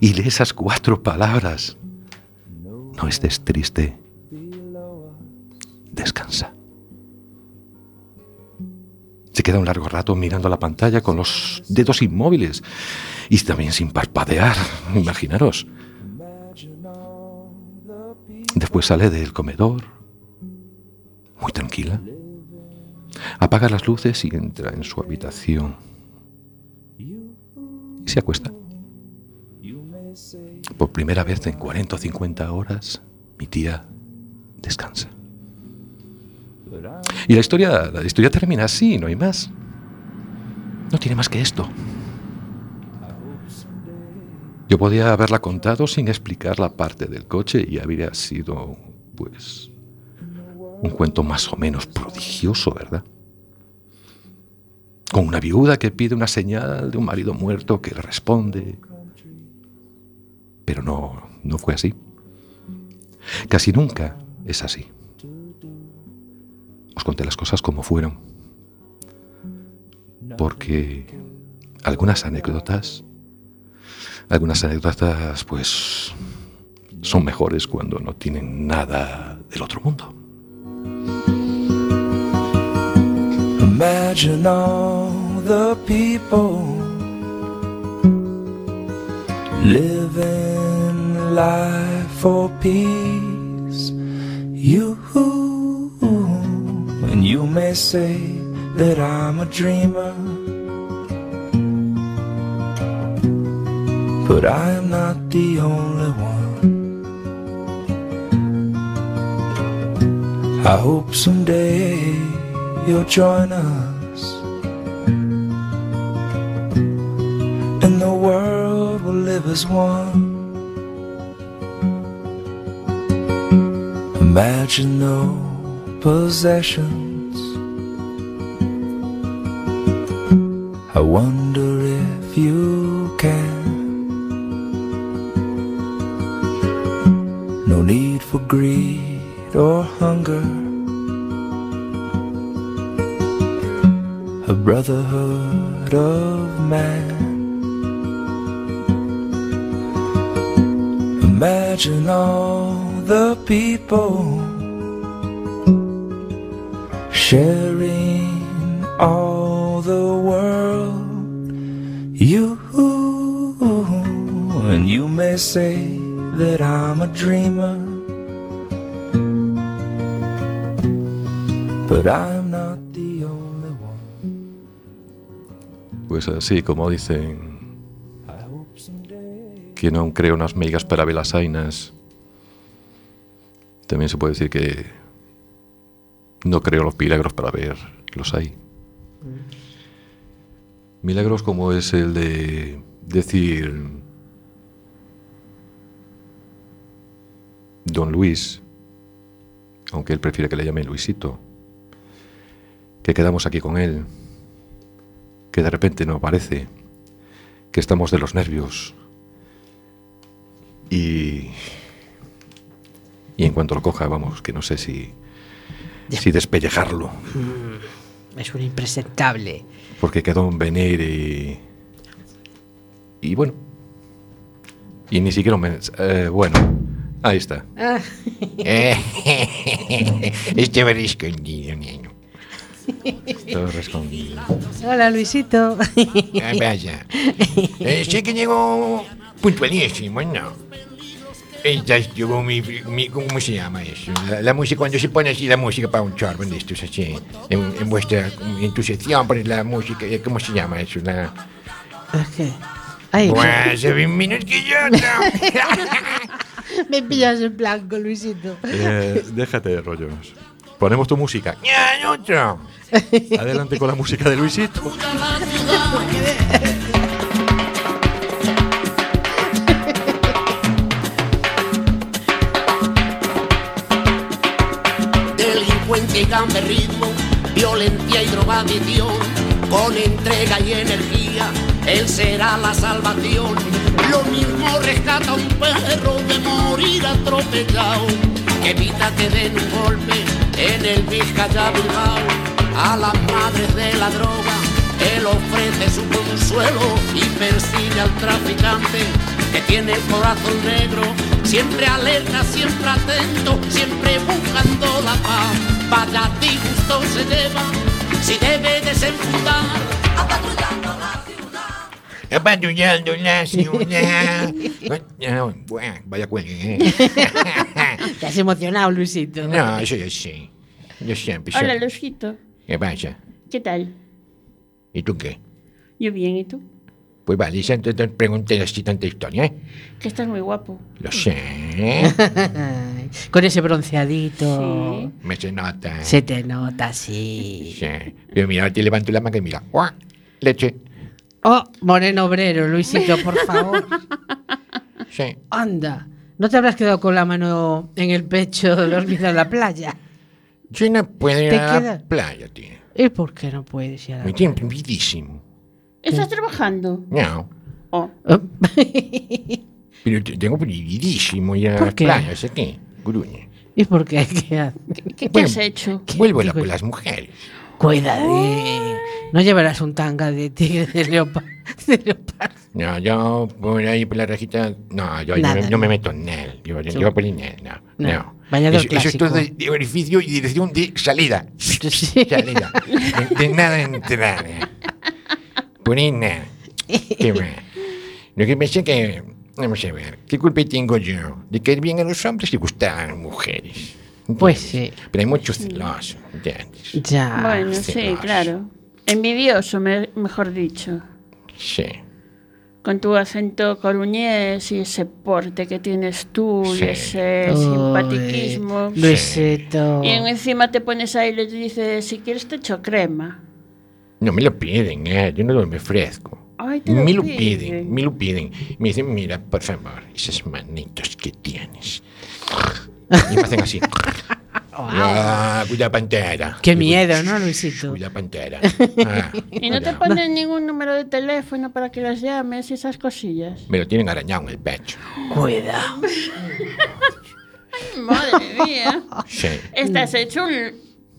Speaker 3: y lee esas cuatro palabras. No estés triste. Descansa. Se queda un largo rato mirando la pantalla con los dedos inmóviles y también sin parpadear, imaginaros. Después sale del comedor, muy tranquila. Apaga las luces y entra en su habitación. Y se acuesta. Por primera vez en 40 o 50 horas, mi tía descansa. Y la historia, la historia termina así, no hay más. No tiene más que esto. Yo podía haberla contado sin explicar la parte del coche y habría sido, pues, un cuento más o menos prodigioso, ¿verdad? Con una viuda que pide una señal de un marido muerto que responde. Pero no, no fue así. Casi nunca es así. Os conté las cosas como fueron. Porque algunas anécdotas, algunas anécdotas, pues, son mejores cuando no tienen nada del otro mundo.
Speaker 7: Imagine living life for peace. You and you may say that I'm a dreamer, but I am not the only one. I hope someday you'll join us. As one. Imagine no possessions. I wonder if you can. No need for greed or hunger. A brotherhood of man. Imagine all the people sharing all the world. You and you may say that I'm a dreamer, but I'm not the only one.
Speaker 3: Pues así como dicen. Que non creo nas meigas para ver as ainas, tamén se pode decir que no creo los milagros para ver los hay. Milagros como es el de decir Don Luis, aunque él prefiere que le llame Luisito, que quedamos aquí con él, que de repente no aparece, que estamos de los nervios, y, y en cuanto lo coja, vamos, que no sé si, si despellejarlo,
Speaker 1: Es un impresentable.
Speaker 3: porque quedó en venir y, y bueno, y ni siquiera un eh, bueno, ahí está.
Speaker 8: Este va escondido, niño.
Speaker 1: Hola, Luisito.
Speaker 8: Ah, vaya. Eh, sé que llegó puntualísimo, ¿no? Esta es yo, mi, mi- ¿Cómo se llama eso? La, la música, cuando se pone así la música para un chorro de estos, así. En, en vuestra. En tu sección pones la música. eh, ¿Cómo se llama eso? La.
Speaker 1: ¿Qué? Ay,
Speaker 8: Buah, se ven menos que yo, ¿no?
Speaker 1: me pillas en blanco, Luisito.
Speaker 3: Eh, déjate de rollos. Ponemos tu música. Adelante con la música de Luisito.
Speaker 9: delincuente y gamberrismo, violencia y drogadicción, con entrega y energía, él será la salvación. Lo mismo rescata un perro de morir atropellado, que evita que den un golpe en el Vizcaya Bilbao. A las madres de la droga, él ofrece su consuelo y persigue al traficante que tiene el corazón negro, siempre alerta, siempre atento, siempre buscando la paz. Vaya disgusto se lleva, si debe desenfundar, apatrullando la ciudad.
Speaker 8: Patrullando la ciudad. Vaya cuelgue, ¿eh?
Speaker 1: Te has emocionado, Luisito.
Speaker 8: No, eso yo sí. Yo siempre.
Speaker 4: Hola. Luisito.
Speaker 8: ¿Qué pasa?
Speaker 4: ¿Qué tal?
Speaker 8: ¿Y tú qué?
Speaker 4: Yo bien, ¿y tú?
Speaker 8: Pues vale, ya te, te pregunté así tanta historia, ¿eh?
Speaker 4: Que estás muy guapo.
Speaker 8: Lo sé.
Speaker 1: Con ese bronceadito.
Speaker 4: Sí.
Speaker 8: Me se nota.
Speaker 1: Se te nota, sí.
Speaker 8: Sí. Pero mira, te levanto la mano y mira. ¡guau! Leche.
Speaker 1: Oh, moreno obrero, Luisito, por favor.
Speaker 8: Sí.
Speaker 1: Anda. ¿No te habrás quedado con la mano en el pecho dormido en la playa?
Speaker 8: Yo no puedo ir
Speaker 1: ¿Te
Speaker 8: a la
Speaker 1: queda?
Speaker 8: playa, tío.
Speaker 1: ¿Y por qué no puedes ir a la
Speaker 8: Me tiene.
Speaker 4: ¿Estás trabajando?
Speaker 8: No.
Speaker 4: Oh.
Speaker 8: Pero te- tengo prohibidísimo ir a
Speaker 1: ¿Por
Speaker 8: la
Speaker 1: qué?
Speaker 8: playa, ¿sé qué? Gruñe.
Speaker 1: ¿Y por qué? ¿Qué?
Speaker 4: ¿Qué,
Speaker 8: Bueno,
Speaker 4: has hecho?
Speaker 8: Vuelvo a la- por las mujeres.
Speaker 1: Cuida de... No llevarás un tanga de tigre de leopardo. De leopardo.
Speaker 8: No, yo por ahí por la rejita. No, yo no, me, meto en él. Yo, yo por ahí no. No.
Speaker 1: No. Bañador
Speaker 8: eso, eso es todo de, de orificio y dirección de salida.
Speaker 1: Sí.
Speaker 8: Salida. De, de nada entrar. Por ahí nada. Qué va. Lo que pensé que. Vamos a ver. ¿Qué culpa tengo yo de caer bien a los hombres y gustar a las mujeres?
Speaker 1: Pues
Speaker 8: ¿Entiendes?
Speaker 1: sí.
Speaker 8: Pero hay mucho celoso, ¿entiendes?
Speaker 1: Ya.
Speaker 4: bueno, sí, claro. Envidioso, me- mejor dicho.
Speaker 8: Sí.
Speaker 4: Con tu acento coruñés y ese porte que tienes tú
Speaker 8: Sí.
Speaker 4: y ese simpatiquismo.
Speaker 1: Luisito.
Speaker 4: Y encima te pones ahí y le dices, si quieres te echo crema.
Speaker 8: No me lo piden, ¿eh? Yo no me ofrezco.
Speaker 4: Ay, te lo
Speaker 8: me lo
Speaker 4: piden.
Speaker 8: piden, me lo piden. Me dicen, mira, por favor, esas manitos que tienes. Y me hacen así. Ah, cuida pantera.
Speaker 1: Qué miedo, ¿no, Luisito?
Speaker 8: Cuida pantera. Ah,
Speaker 4: Y no te
Speaker 8: cuidado.
Speaker 4: ponen ningún número de teléfono para que las llames y esas cosillas.
Speaker 8: Me lo tienen arañado en el pecho.
Speaker 1: Cuida.
Speaker 4: Madre mía.
Speaker 8: Sí.
Speaker 4: Estás hecho un...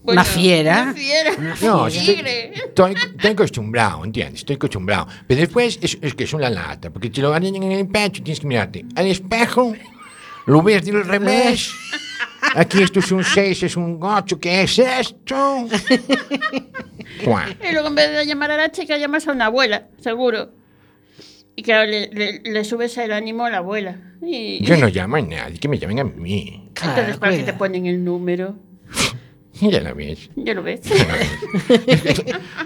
Speaker 1: Una fiera.
Speaker 4: Una fiera.
Speaker 8: No,
Speaker 4: un
Speaker 8: estoy,
Speaker 4: tigre.
Speaker 8: estoy, estoy acostumbrado, ¿entiendes? Estoy acostumbrado. Pero después es, es que es una lata, porque te lo arañan en el pecho, tienes que mirarte al espejo, lo ves del revés. Aquí esto es un 6, es un 8, ¿qué es esto?
Speaker 4: Y luego en vez de llamar a la chica, llamas a una abuela, seguro. Y claro, le, le- le subes el ánimo a la abuela. Y,
Speaker 8: Yo no llamo a nadie, que me llamen a mí.
Speaker 4: Entonces, ¿para qué te ponen el número?
Speaker 8: Ya lo ves.
Speaker 4: Ya lo ves.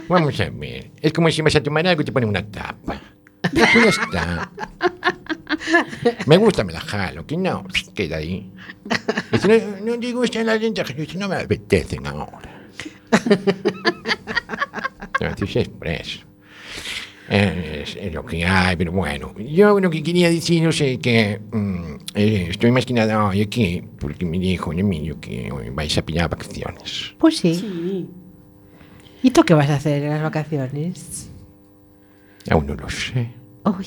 Speaker 8: Vamos a ver. Es como si vas a tomar algo y te ponen una tapa. Ya está. Me gusta, me la jalo. Que no, queda ahí. No, no te gustan las lentejas. No me apetecen ahora. Entonces es por Es, es lo que hay, pero bueno. Yo lo que quería deciros es que mm, eh, estoy más que nada hoy aquí porque me dijo Emilio que hoy vais a pillar vacaciones.
Speaker 1: Pues sí.
Speaker 4: Sí.
Speaker 1: ¿Y tú qué vas a hacer en las vacaciones?
Speaker 8: Aún no lo sé.
Speaker 1: Uy.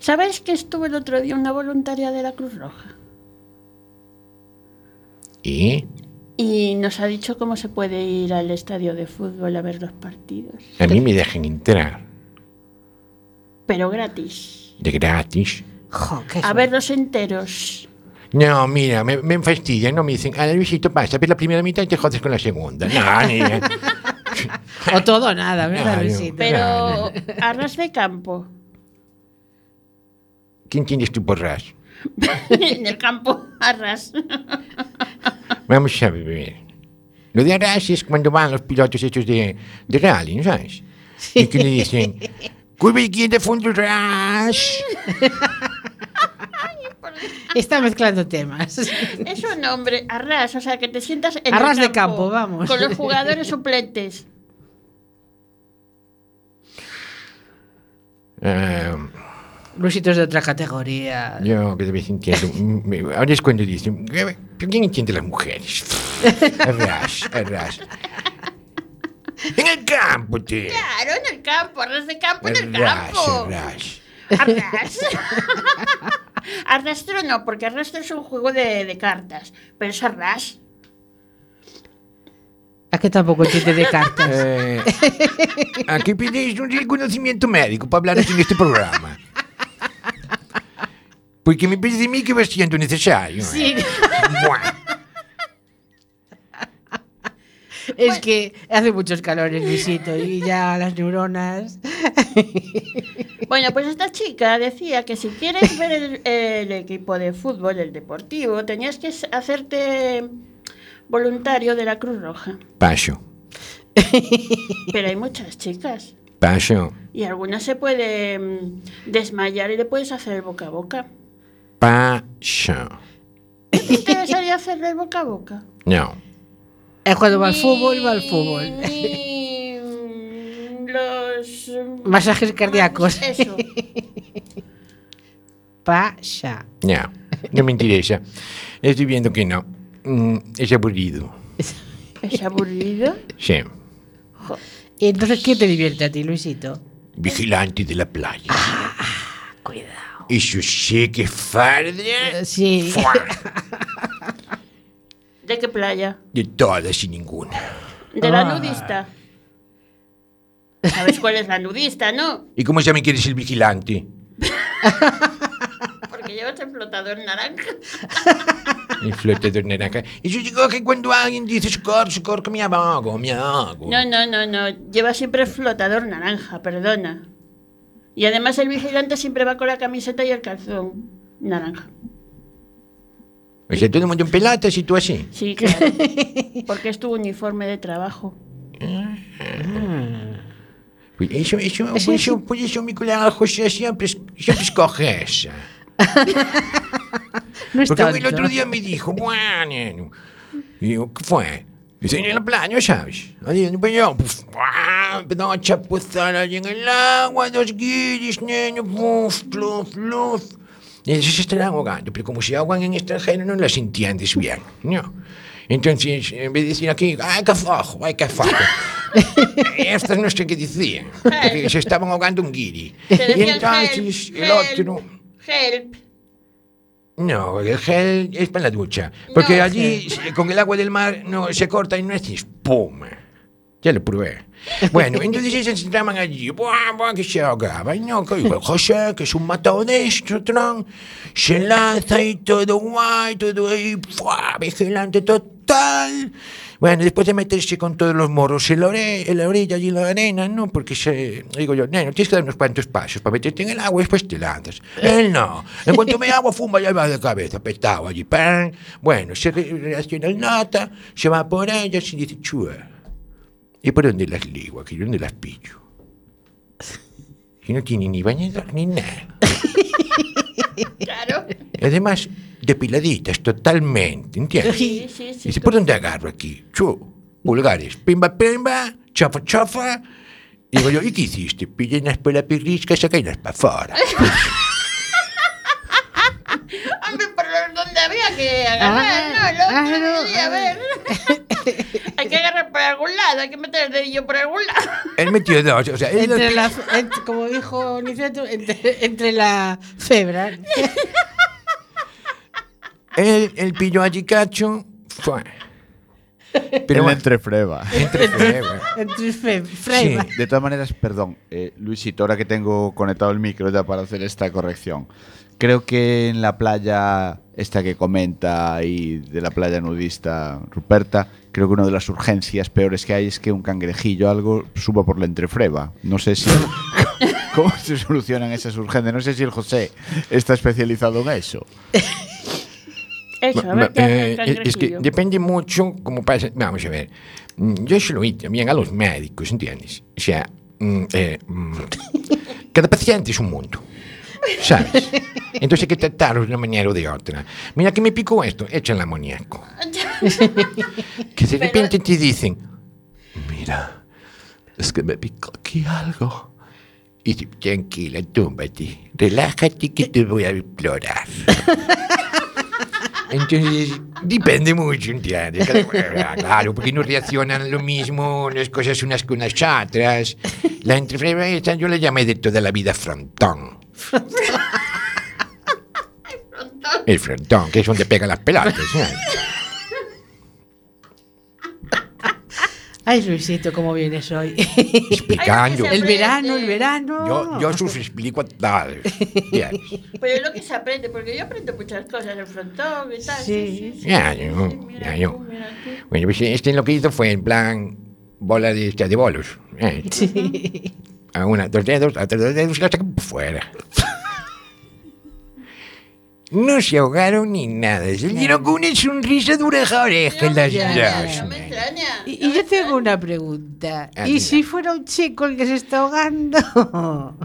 Speaker 4: ¿Sabes que estuvo el otro día una voluntaria de la Cruz Roja?
Speaker 8: ¿Y?
Speaker 4: Y nos ha dicho cómo se puede ir al estadio de fútbol a ver los partidos.
Speaker 8: A mí me dejan entrar
Speaker 4: Pero gratis.
Speaker 8: de gratis.
Speaker 1: Jo, qué
Speaker 4: A verlos enteros.
Speaker 8: No, mira, me, me fastidian, no me dicen, a Luisito pasa, ves la primera mitad y te jodes con la segunda. No, ni...
Speaker 1: O todo o nada, ¿verdad,
Speaker 8: no.
Speaker 1: Luisito?
Speaker 4: Pero a ras de campo.
Speaker 8: ¿Quién tienes tú por ras?
Speaker 4: en el campo, arras.
Speaker 8: Vamos a ver. Lo de arras es cuando van los pilotos hechos de, de rally, ¿no sabes? Y que le dicen, curva izquierda, fondo ras.
Speaker 1: Está mezclando temas.
Speaker 4: Es un nombre, arras, o sea, que te sientas en
Speaker 1: Arras
Speaker 4: el
Speaker 1: de campo, vamos.
Speaker 4: Con los jugadores suplentes.
Speaker 8: Eh,
Speaker 1: Luisito es de otra categoría.
Speaker 8: yo que de vez en cuando, ahora es cuando dicen, "Eh, ¿pero quién entiende las mujeres? Arras, arras. En el campo, te.
Speaker 4: Claro, en el campo, arras de campo en el
Speaker 8: Arras,
Speaker 4: campo.
Speaker 8: arras.
Speaker 4: Arras. Arrastro no, porque arrastro es un juego de, de cartas. Pero es arras.
Speaker 1: ¿A qué tampoco entiende de cartas?
Speaker 8: Eh, aquí pedís un reconocimiento médico para hablar así en este programa. Porque me parece a mí que va siendo necesario. ¿eh?
Speaker 1: Sí.
Speaker 8: Bueno,
Speaker 1: Es que hace muchos calores, Luisito, y ya las neuronas.
Speaker 4: Bueno, pues esta chica decía que si quieres ver el, el equipo de fútbol, el deportivo, tenías que hacerte voluntario de la Cruz Roja.
Speaker 8: paso,
Speaker 4: Pero hay muchas chicas.
Speaker 8: paso,
Speaker 4: Y algunas se pueden desmayar y le puedes hacer el boca a boca.
Speaker 8: paso.
Speaker 4: ¿Te interesaría hacerle el boca a boca?
Speaker 8: No.
Speaker 1: Eh, Cuando va al fútbol, va al fútbol.
Speaker 4: Los...
Speaker 1: Masajes cardíacos.
Speaker 4: Eso.
Speaker 1: Pasa.
Speaker 8: No, no me interesa. Estoy viendo que no. Mm, es aburrido.
Speaker 4: ¿Es aburrido?
Speaker 8: Sí.
Speaker 1: ¿Y entonces qué te divierte a ti, Luisito?
Speaker 8: Vigilante de la playa.
Speaker 1: Cuidado.
Speaker 8: Eso sí que farda.
Speaker 1: Sí.
Speaker 4: ¿De qué playa?
Speaker 8: De todas y ninguna.
Speaker 4: De la
Speaker 1: Ah.
Speaker 4: nudista. ¿Sabes cuál es la nudista, no?
Speaker 8: ¿Y cómo saben que eres el vigilante?
Speaker 4: Porque llevas el flotador naranja.
Speaker 8: El flotador naranja. Eso digo que cuando alguien dice socorro, socorro, que me hago, me hago.
Speaker 4: No, no, no, no. Lleva siempre el flotador naranja, perdona. Y además el vigilante siempre va con la camiseta y el calzón naranja.
Speaker 8: O sea, todo el mundo en pelotas y tú así.
Speaker 4: Sí, claro. Porque es tu uniforme de trabajo.
Speaker 8: Pues eso, eso, pues eso, pues eso mi colega José siempre, siempre escoge esa.
Speaker 1: No es
Speaker 8: Porque el
Speaker 1: tonto.
Speaker 8: otro día me dijo, bueno. Y digo, ¿qué fue? Dice, en la playa, ¿sabes? Allí en yo, puf, ¡guau! empezó a chapuzar allí en el agua, dos guiris, niño, puf, luz, luz. necesitarán o pero como se ahogan en extranjero no las entiendes bien, ¿no? Entonces, en vez de decir aquí, ¡ay, qué fajo, ¡ay, qué fajo. Estas no sé qué decían, porque se estaban ahogando un guiri. Y entonces el otro...
Speaker 4: Help.
Speaker 8: No, el gel es para la ducha, porque
Speaker 4: no,
Speaker 8: allí con el agua del mar no se corta y no es espuma. Ya lo probé. Bueno, entonces ellos estaban allí, buah, buah, que se ahogaban, ¿no? Que José, que es un matado de esto, tron, se lanza y todo guay, todo ahí, buah, vigilante total. Bueno, después de meterse con todos los moros en la, orilla, en la orilla y en la arena, ¿no? Porque se, digo yo, neno, tienes que dar unos cuantos pasos para meterte en el agua y después te lanzas. Él no. En cuanto me agua, fuma y va de cabeza, petado allí, pan. Bueno, se reacciona el nota, se va por ella y dice, chua. ¿Y por dónde las ligo aquí? ¿Dónde las pillo? Y no tiene ni bañador ni nada.
Speaker 4: Claro.
Speaker 8: Además, depiladitas totalmente, ¿entiendes?
Speaker 4: Sí, sí, sí.
Speaker 8: Dice, ¿por dónde agarro aquí? Chu, pulgares, pimba, pimba, chafa, chafa. Digo yo, ¿y qué hiciste? Pillé unas por la pirrisca, saqué unas para afuera.
Speaker 4: Hombre, por donde había que agarrar,
Speaker 1: Ah,
Speaker 4: ¿no? El otro decía, a ver. hay que agarrar por algún lado, hay que meter el dedillo por algún lado.
Speaker 8: Él metió dos, o sea, él
Speaker 1: Entre
Speaker 8: no-
Speaker 1: la, ent- como dijo Niceto, entre, entre la febra.
Speaker 8: él, él pilló allí cacho, fue.
Speaker 6: Pero
Speaker 8: bueno,
Speaker 6: entre freba.
Speaker 8: entre freba.
Speaker 1: Entre fe, freba.
Speaker 8: Sí.
Speaker 6: De todas maneras, perdón, eh, Luisito, ahora que tengo conectado el micro ya para hacer esta corrección. Creo que en la playa, esta que comenta ahí de la playa nudista Ruperta, creo que una de las urgencias peores que hay es que un cangrejillo o algo suba por la entrefreba. No sé si. ¿Cómo se solucionan esas urgencias? No sé si el José está especializado en eso.
Speaker 4: Eso, a ver qué hace
Speaker 8: eh,
Speaker 4: el
Speaker 8: es que depende mucho como pasa. Vamos a ver. Mm, Yo se lo oí también a los médicos, ¿entiendes? O sea, mm, eh, mm, cada paciente es un mundo. ¿Sabes? Entonces hay que tratarlo de una manera o de otra. Mira que me picó esto, échale amoníaco. Que de repente te dicen,
Speaker 3: Mira, es que me picó aquí algo.
Speaker 8: y tú, tranquila, túmbate, relájate que te voy a explorar. Entonces, depende mucho, ¿entiendes? Claro, porque no reaccionan lo mismo las cosas unas con las otras. La enfermedad esta yo la llamé de toda la vida frontón. El frontón, que es donde pegan las pelotas. ¿no?
Speaker 1: Ay, Luisito, cómo vienes hoy.
Speaker 8: Explicando.
Speaker 1: el verano, el verano.
Speaker 8: Yo, yo sus explico tal. Bien.
Speaker 4: Pero es lo que se aprende, porque yo aprendo muchas cosas, el frontón y tal.
Speaker 1: Sí.
Speaker 4: Sí, sí, sí.
Speaker 8: Ya, yo, ya, yo. Bueno, pues este lo que hizo fue en plan bola de, esta, de bolos. ¿eh?
Speaker 1: Sí.
Speaker 8: A una, dos dedos, a otros dos dedos y la sacan fuera. No se ahogaron ni nada. Se dieron con una sonrisa de oreja a oreja en las dos.
Speaker 4: No me extraña.
Speaker 1: Y, y yo tengo una pregunta.
Speaker 8: Ah,
Speaker 1: ¿Y
Speaker 8: mira.
Speaker 1: si fuera un chico el que se está ahogando?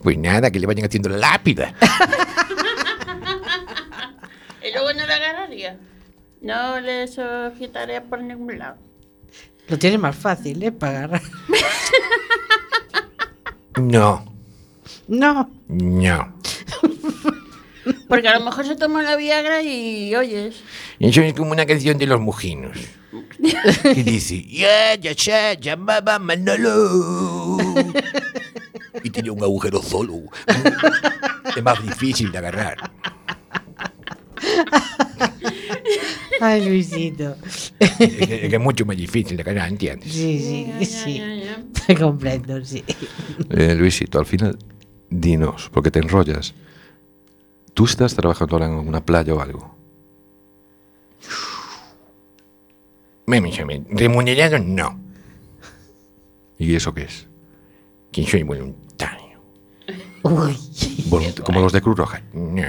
Speaker 8: Pues nada, que le vayan haciendo la lápida.
Speaker 4: Y luego no la agarraría. No le sujetaría por ningún lado.
Speaker 1: Lo tiene más fácil, ¿eh? Para agarrar.
Speaker 8: No,
Speaker 1: No.
Speaker 8: no.
Speaker 4: Porque a lo mejor se toma la Viagra y oyes.
Speaker 8: Eso es como una canción de los mujinos. Que dice, ya, ya, ya, llamaba Manolo. Y tiene un agujero solo. Es más difícil de agarrar.
Speaker 1: Ay, Luisito.
Speaker 8: Es que es que es mucho más difícil de agarrar, ¿entiendes?
Speaker 1: Sí, sí, sí. Te comprendo, sí.
Speaker 3: Eh, Luisito, al final, dinos, porque te enrollas. ¿Tú estás trabajando ahora en una playa o algo?
Speaker 8: Remunerado no,
Speaker 3: ¿Y eso qué es?
Speaker 8: que soy voluntario.
Speaker 1: Uy.
Speaker 3: Volunt- como los de Cruz Roja.
Speaker 8: No,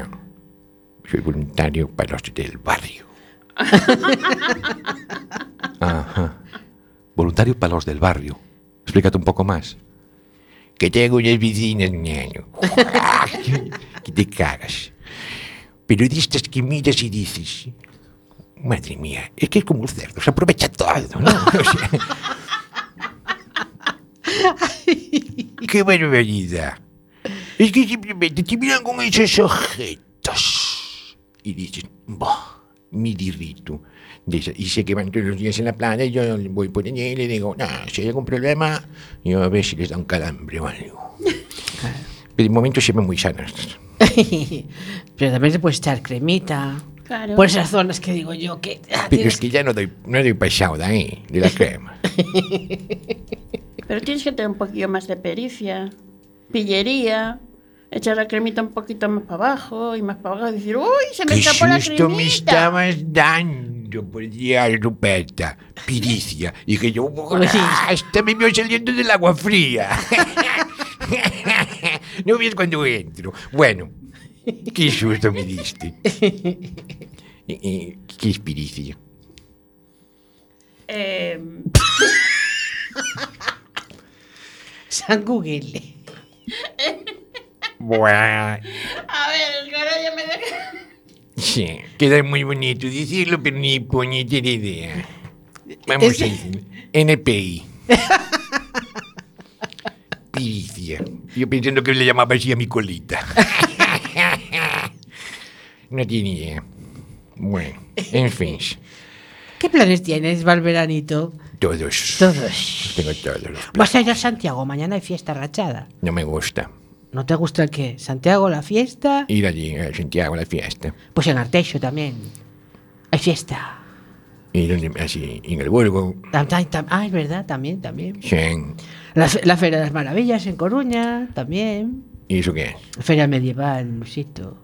Speaker 8: soy voluntario para los del barrio.
Speaker 3: Ajá. Voluntario para los del barrio. Explícate un poco más.
Speaker 8: Que tengo unas vecinas, niño. que te cagas. Estas que miras y dices, madre mía, es que es como un cerdo, se aprovecha todo, ¿no? O sea, ¡Qué barbaridad! Es que simplemente te miran con esos ojetos y dices, bah, mi dirrito. De esa- Y sé que van todos los días en la playa y yo voy por allí y le digo, no, si hay algún problema, yo a ver si les da un calambre o algo. Pero de momento se ven muy sanas.
Speaker 1: Pero también se puede echar cremita.
Speaker 4: Claro.
Speaker 1: Por esas zonas que digo yo que. ah,
Speaker 8: Pero
Speaker 1: tienes
Speaker 8: es que ya no doy, no doy pasado de ahí, de la crema.
Speaker 4: Pero tienes que tener un poquillo más de pericia, pillería, echar la cremita un poquito más para abajo y más para abajo y decir, uy, se me
Speaker 8: ¡Qué
Speaker 4: escapó la
Speaker 8: susto me
Speaker 4: cremita.
Speaker 8: estabas dando, por Dios, Ruperta! Piricia. Y que yo, ¡ah, hasta me veo saliendo del agua fría. no ves cuando entro. Bueno, qué susto me diste. ¿Y- y ¿Qué es piricia?
Speaker 4: Eh,
Speaker 1: San Google.
Speaker 8: Buah.
Speaker 4: a ver, ahora ya me deja.
Speaker 8: Sí, queda muy bonito decirlo, pero ni puñetera idea. Vamos
Speaker 1: Es
Speaker 8: a decir, NPI. Piricia. Yo pensando que le llamaba así a mi colita. no tiene idea. Bueno, en fin,
Speaker 1: ¿Qué planes tienes para el veranito?
Speaker 8: todos.
Speaker 1: Todos.
Speaker 8: Tengo todos los
Speaker 1: Vas a ir a Santiago, mañana hay fiesta rachada.
Speaker 8: No me gusta
Speaker 1: ¿No te gusta el qué? ¿Santiago la fiesta?
Speaker 8: ir allí a Santiago a la fiesta.
Speaker 1: Pues en Arteixo también. Hay fiesta.
Speaker 8: Y donde, así, en el Burgo,
Speaker 1: Tam- tam- tam- Ah, es verdad, también, también.
Speaker 8: sí.
Speaker 1: La, la Feria de las Maravillas en Coruña, también.
Speaker 8: ¿Y eso qué es?
Speaker 1: Feria medieval, Luisito.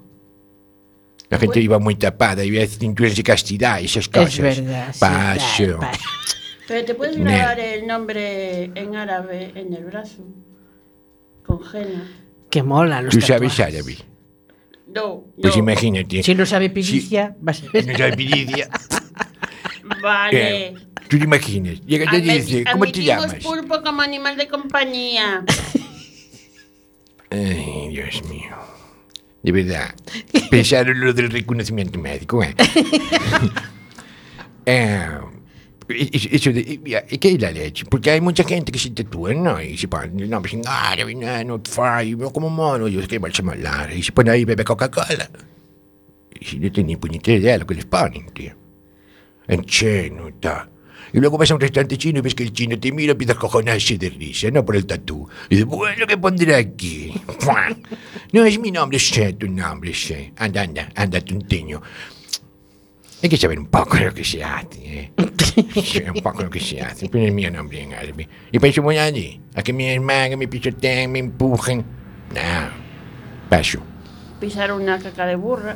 Speaker 8: La gente iba muy tapada y veía cinturas de castidad y esas cosas.
Speaker 1: Es verdad. sí,
Speaker 8: Paso.
Speaker 1: pa-
Speaker 4: Pero te puedes grabar el nombre en árabe en el brazo. Con Jena.
Speaker 1: Que mola los
Speaker 8: Tú sabes
Speaker 1: tatuajes.
Speaker 8: árabe.
Speaker 4: No,
Speaker 8: Pues
Speaker 4: no.
Speaker 8: imagínate.
Speaker 1: Si no sabe pilicia, va a ser...
Speaker 8: No sabe pilicia.
Speaker 4: Vale.
Speaker 8: Eh, Tú te imaginas. Llega y te dice, ¿cómo te
Speaker 4: admitimos
Speaker 8: llamas?
Speaker 4: pulpo como animal de compañía.
Speaker 8: Ay, Dios mío. De verdad. Pensaron lo del reconocimiento médico, ¿eh? eh es- eso de, mira, ¿Qué es la leche? Porque hay mucha gente que se tatúa, ¿no? Y se pone nombres en árabe, no, no fai, veo como mono, yo que marcha hablar. Y se pone ahí bebe Coca-Cola. Y si no tienen ni puñetera idea de lo que les ponen, tío. En chino, está. Y luego vas a un restaurante chino y ves que el chino te mira y empieza a cojonarse de risa, no por el tatú. Y dices, bueno, ¿qué pondré aquí? No es mi nombre, sé tu nombre, sé. Anda, anda, anda, tonteño. Hay que saber un poco lo que se hace, ¿eh? Sí, un poco lo que se hace. Pero el mío nombre en árabe. Y para eso voy allí. A que mi hermana me pisoteen, me empujen. No. Paso.
Speaker 4: Pisar una caca de burra.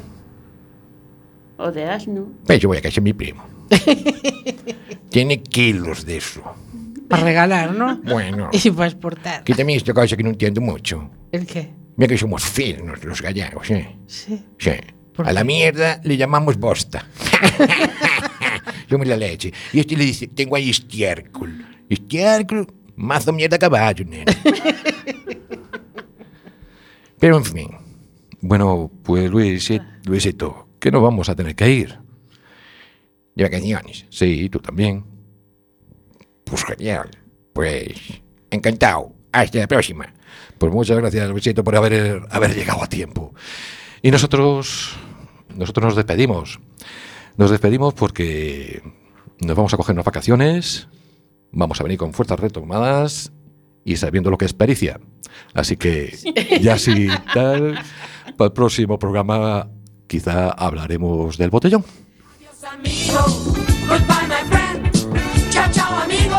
Speaker 4: O de asno.
Speaker 8: Para eso voy a casa de mi primo. Tiene kilos de eso.
Speaker 1: Para regalar, ¿no?
Speaker 8: Bueno.
Speaker 1: Y para exportar.
Speaker 8: Que también es otra cosa que no entiendo mucho.
Speaker 1: ¿El qué?
Speaker 8: Mira que somos finos los gallegos, ¿eh?
Speaker 1: Sí.
Speaker 8: Sí. A la mierda le llamamos bosta. somos la leche. Y este le dice, tengo ahí estiércol. Estiércol, mazo mierda caballo. Pero en fin.
Speaker 3: Bueno, pues Luis, Luisito, que nos vamos a tener que ir.
Speaker 8: De vacaciones.
Speaker 3: Sí, tú también.
Speaker 8: Pues genial. Pues encantado. Hasta la próxima.
Speaker 3: Pues muchas gracias, Luisito, por haber, haber llegado a tiempo. Y nosotros, nosotros nos despedimos. Nos despedimos porque nos vamos a coger unas vacaciones, vamos a venir con fuerzas retomadas y sabiendo lo que es pericia. Así que ya sí, tal, para el próximo programa quizá hablaremos del botellón.
Speaker 2: amigo. Goodbye, my friend. Ciao, ciao, amigo.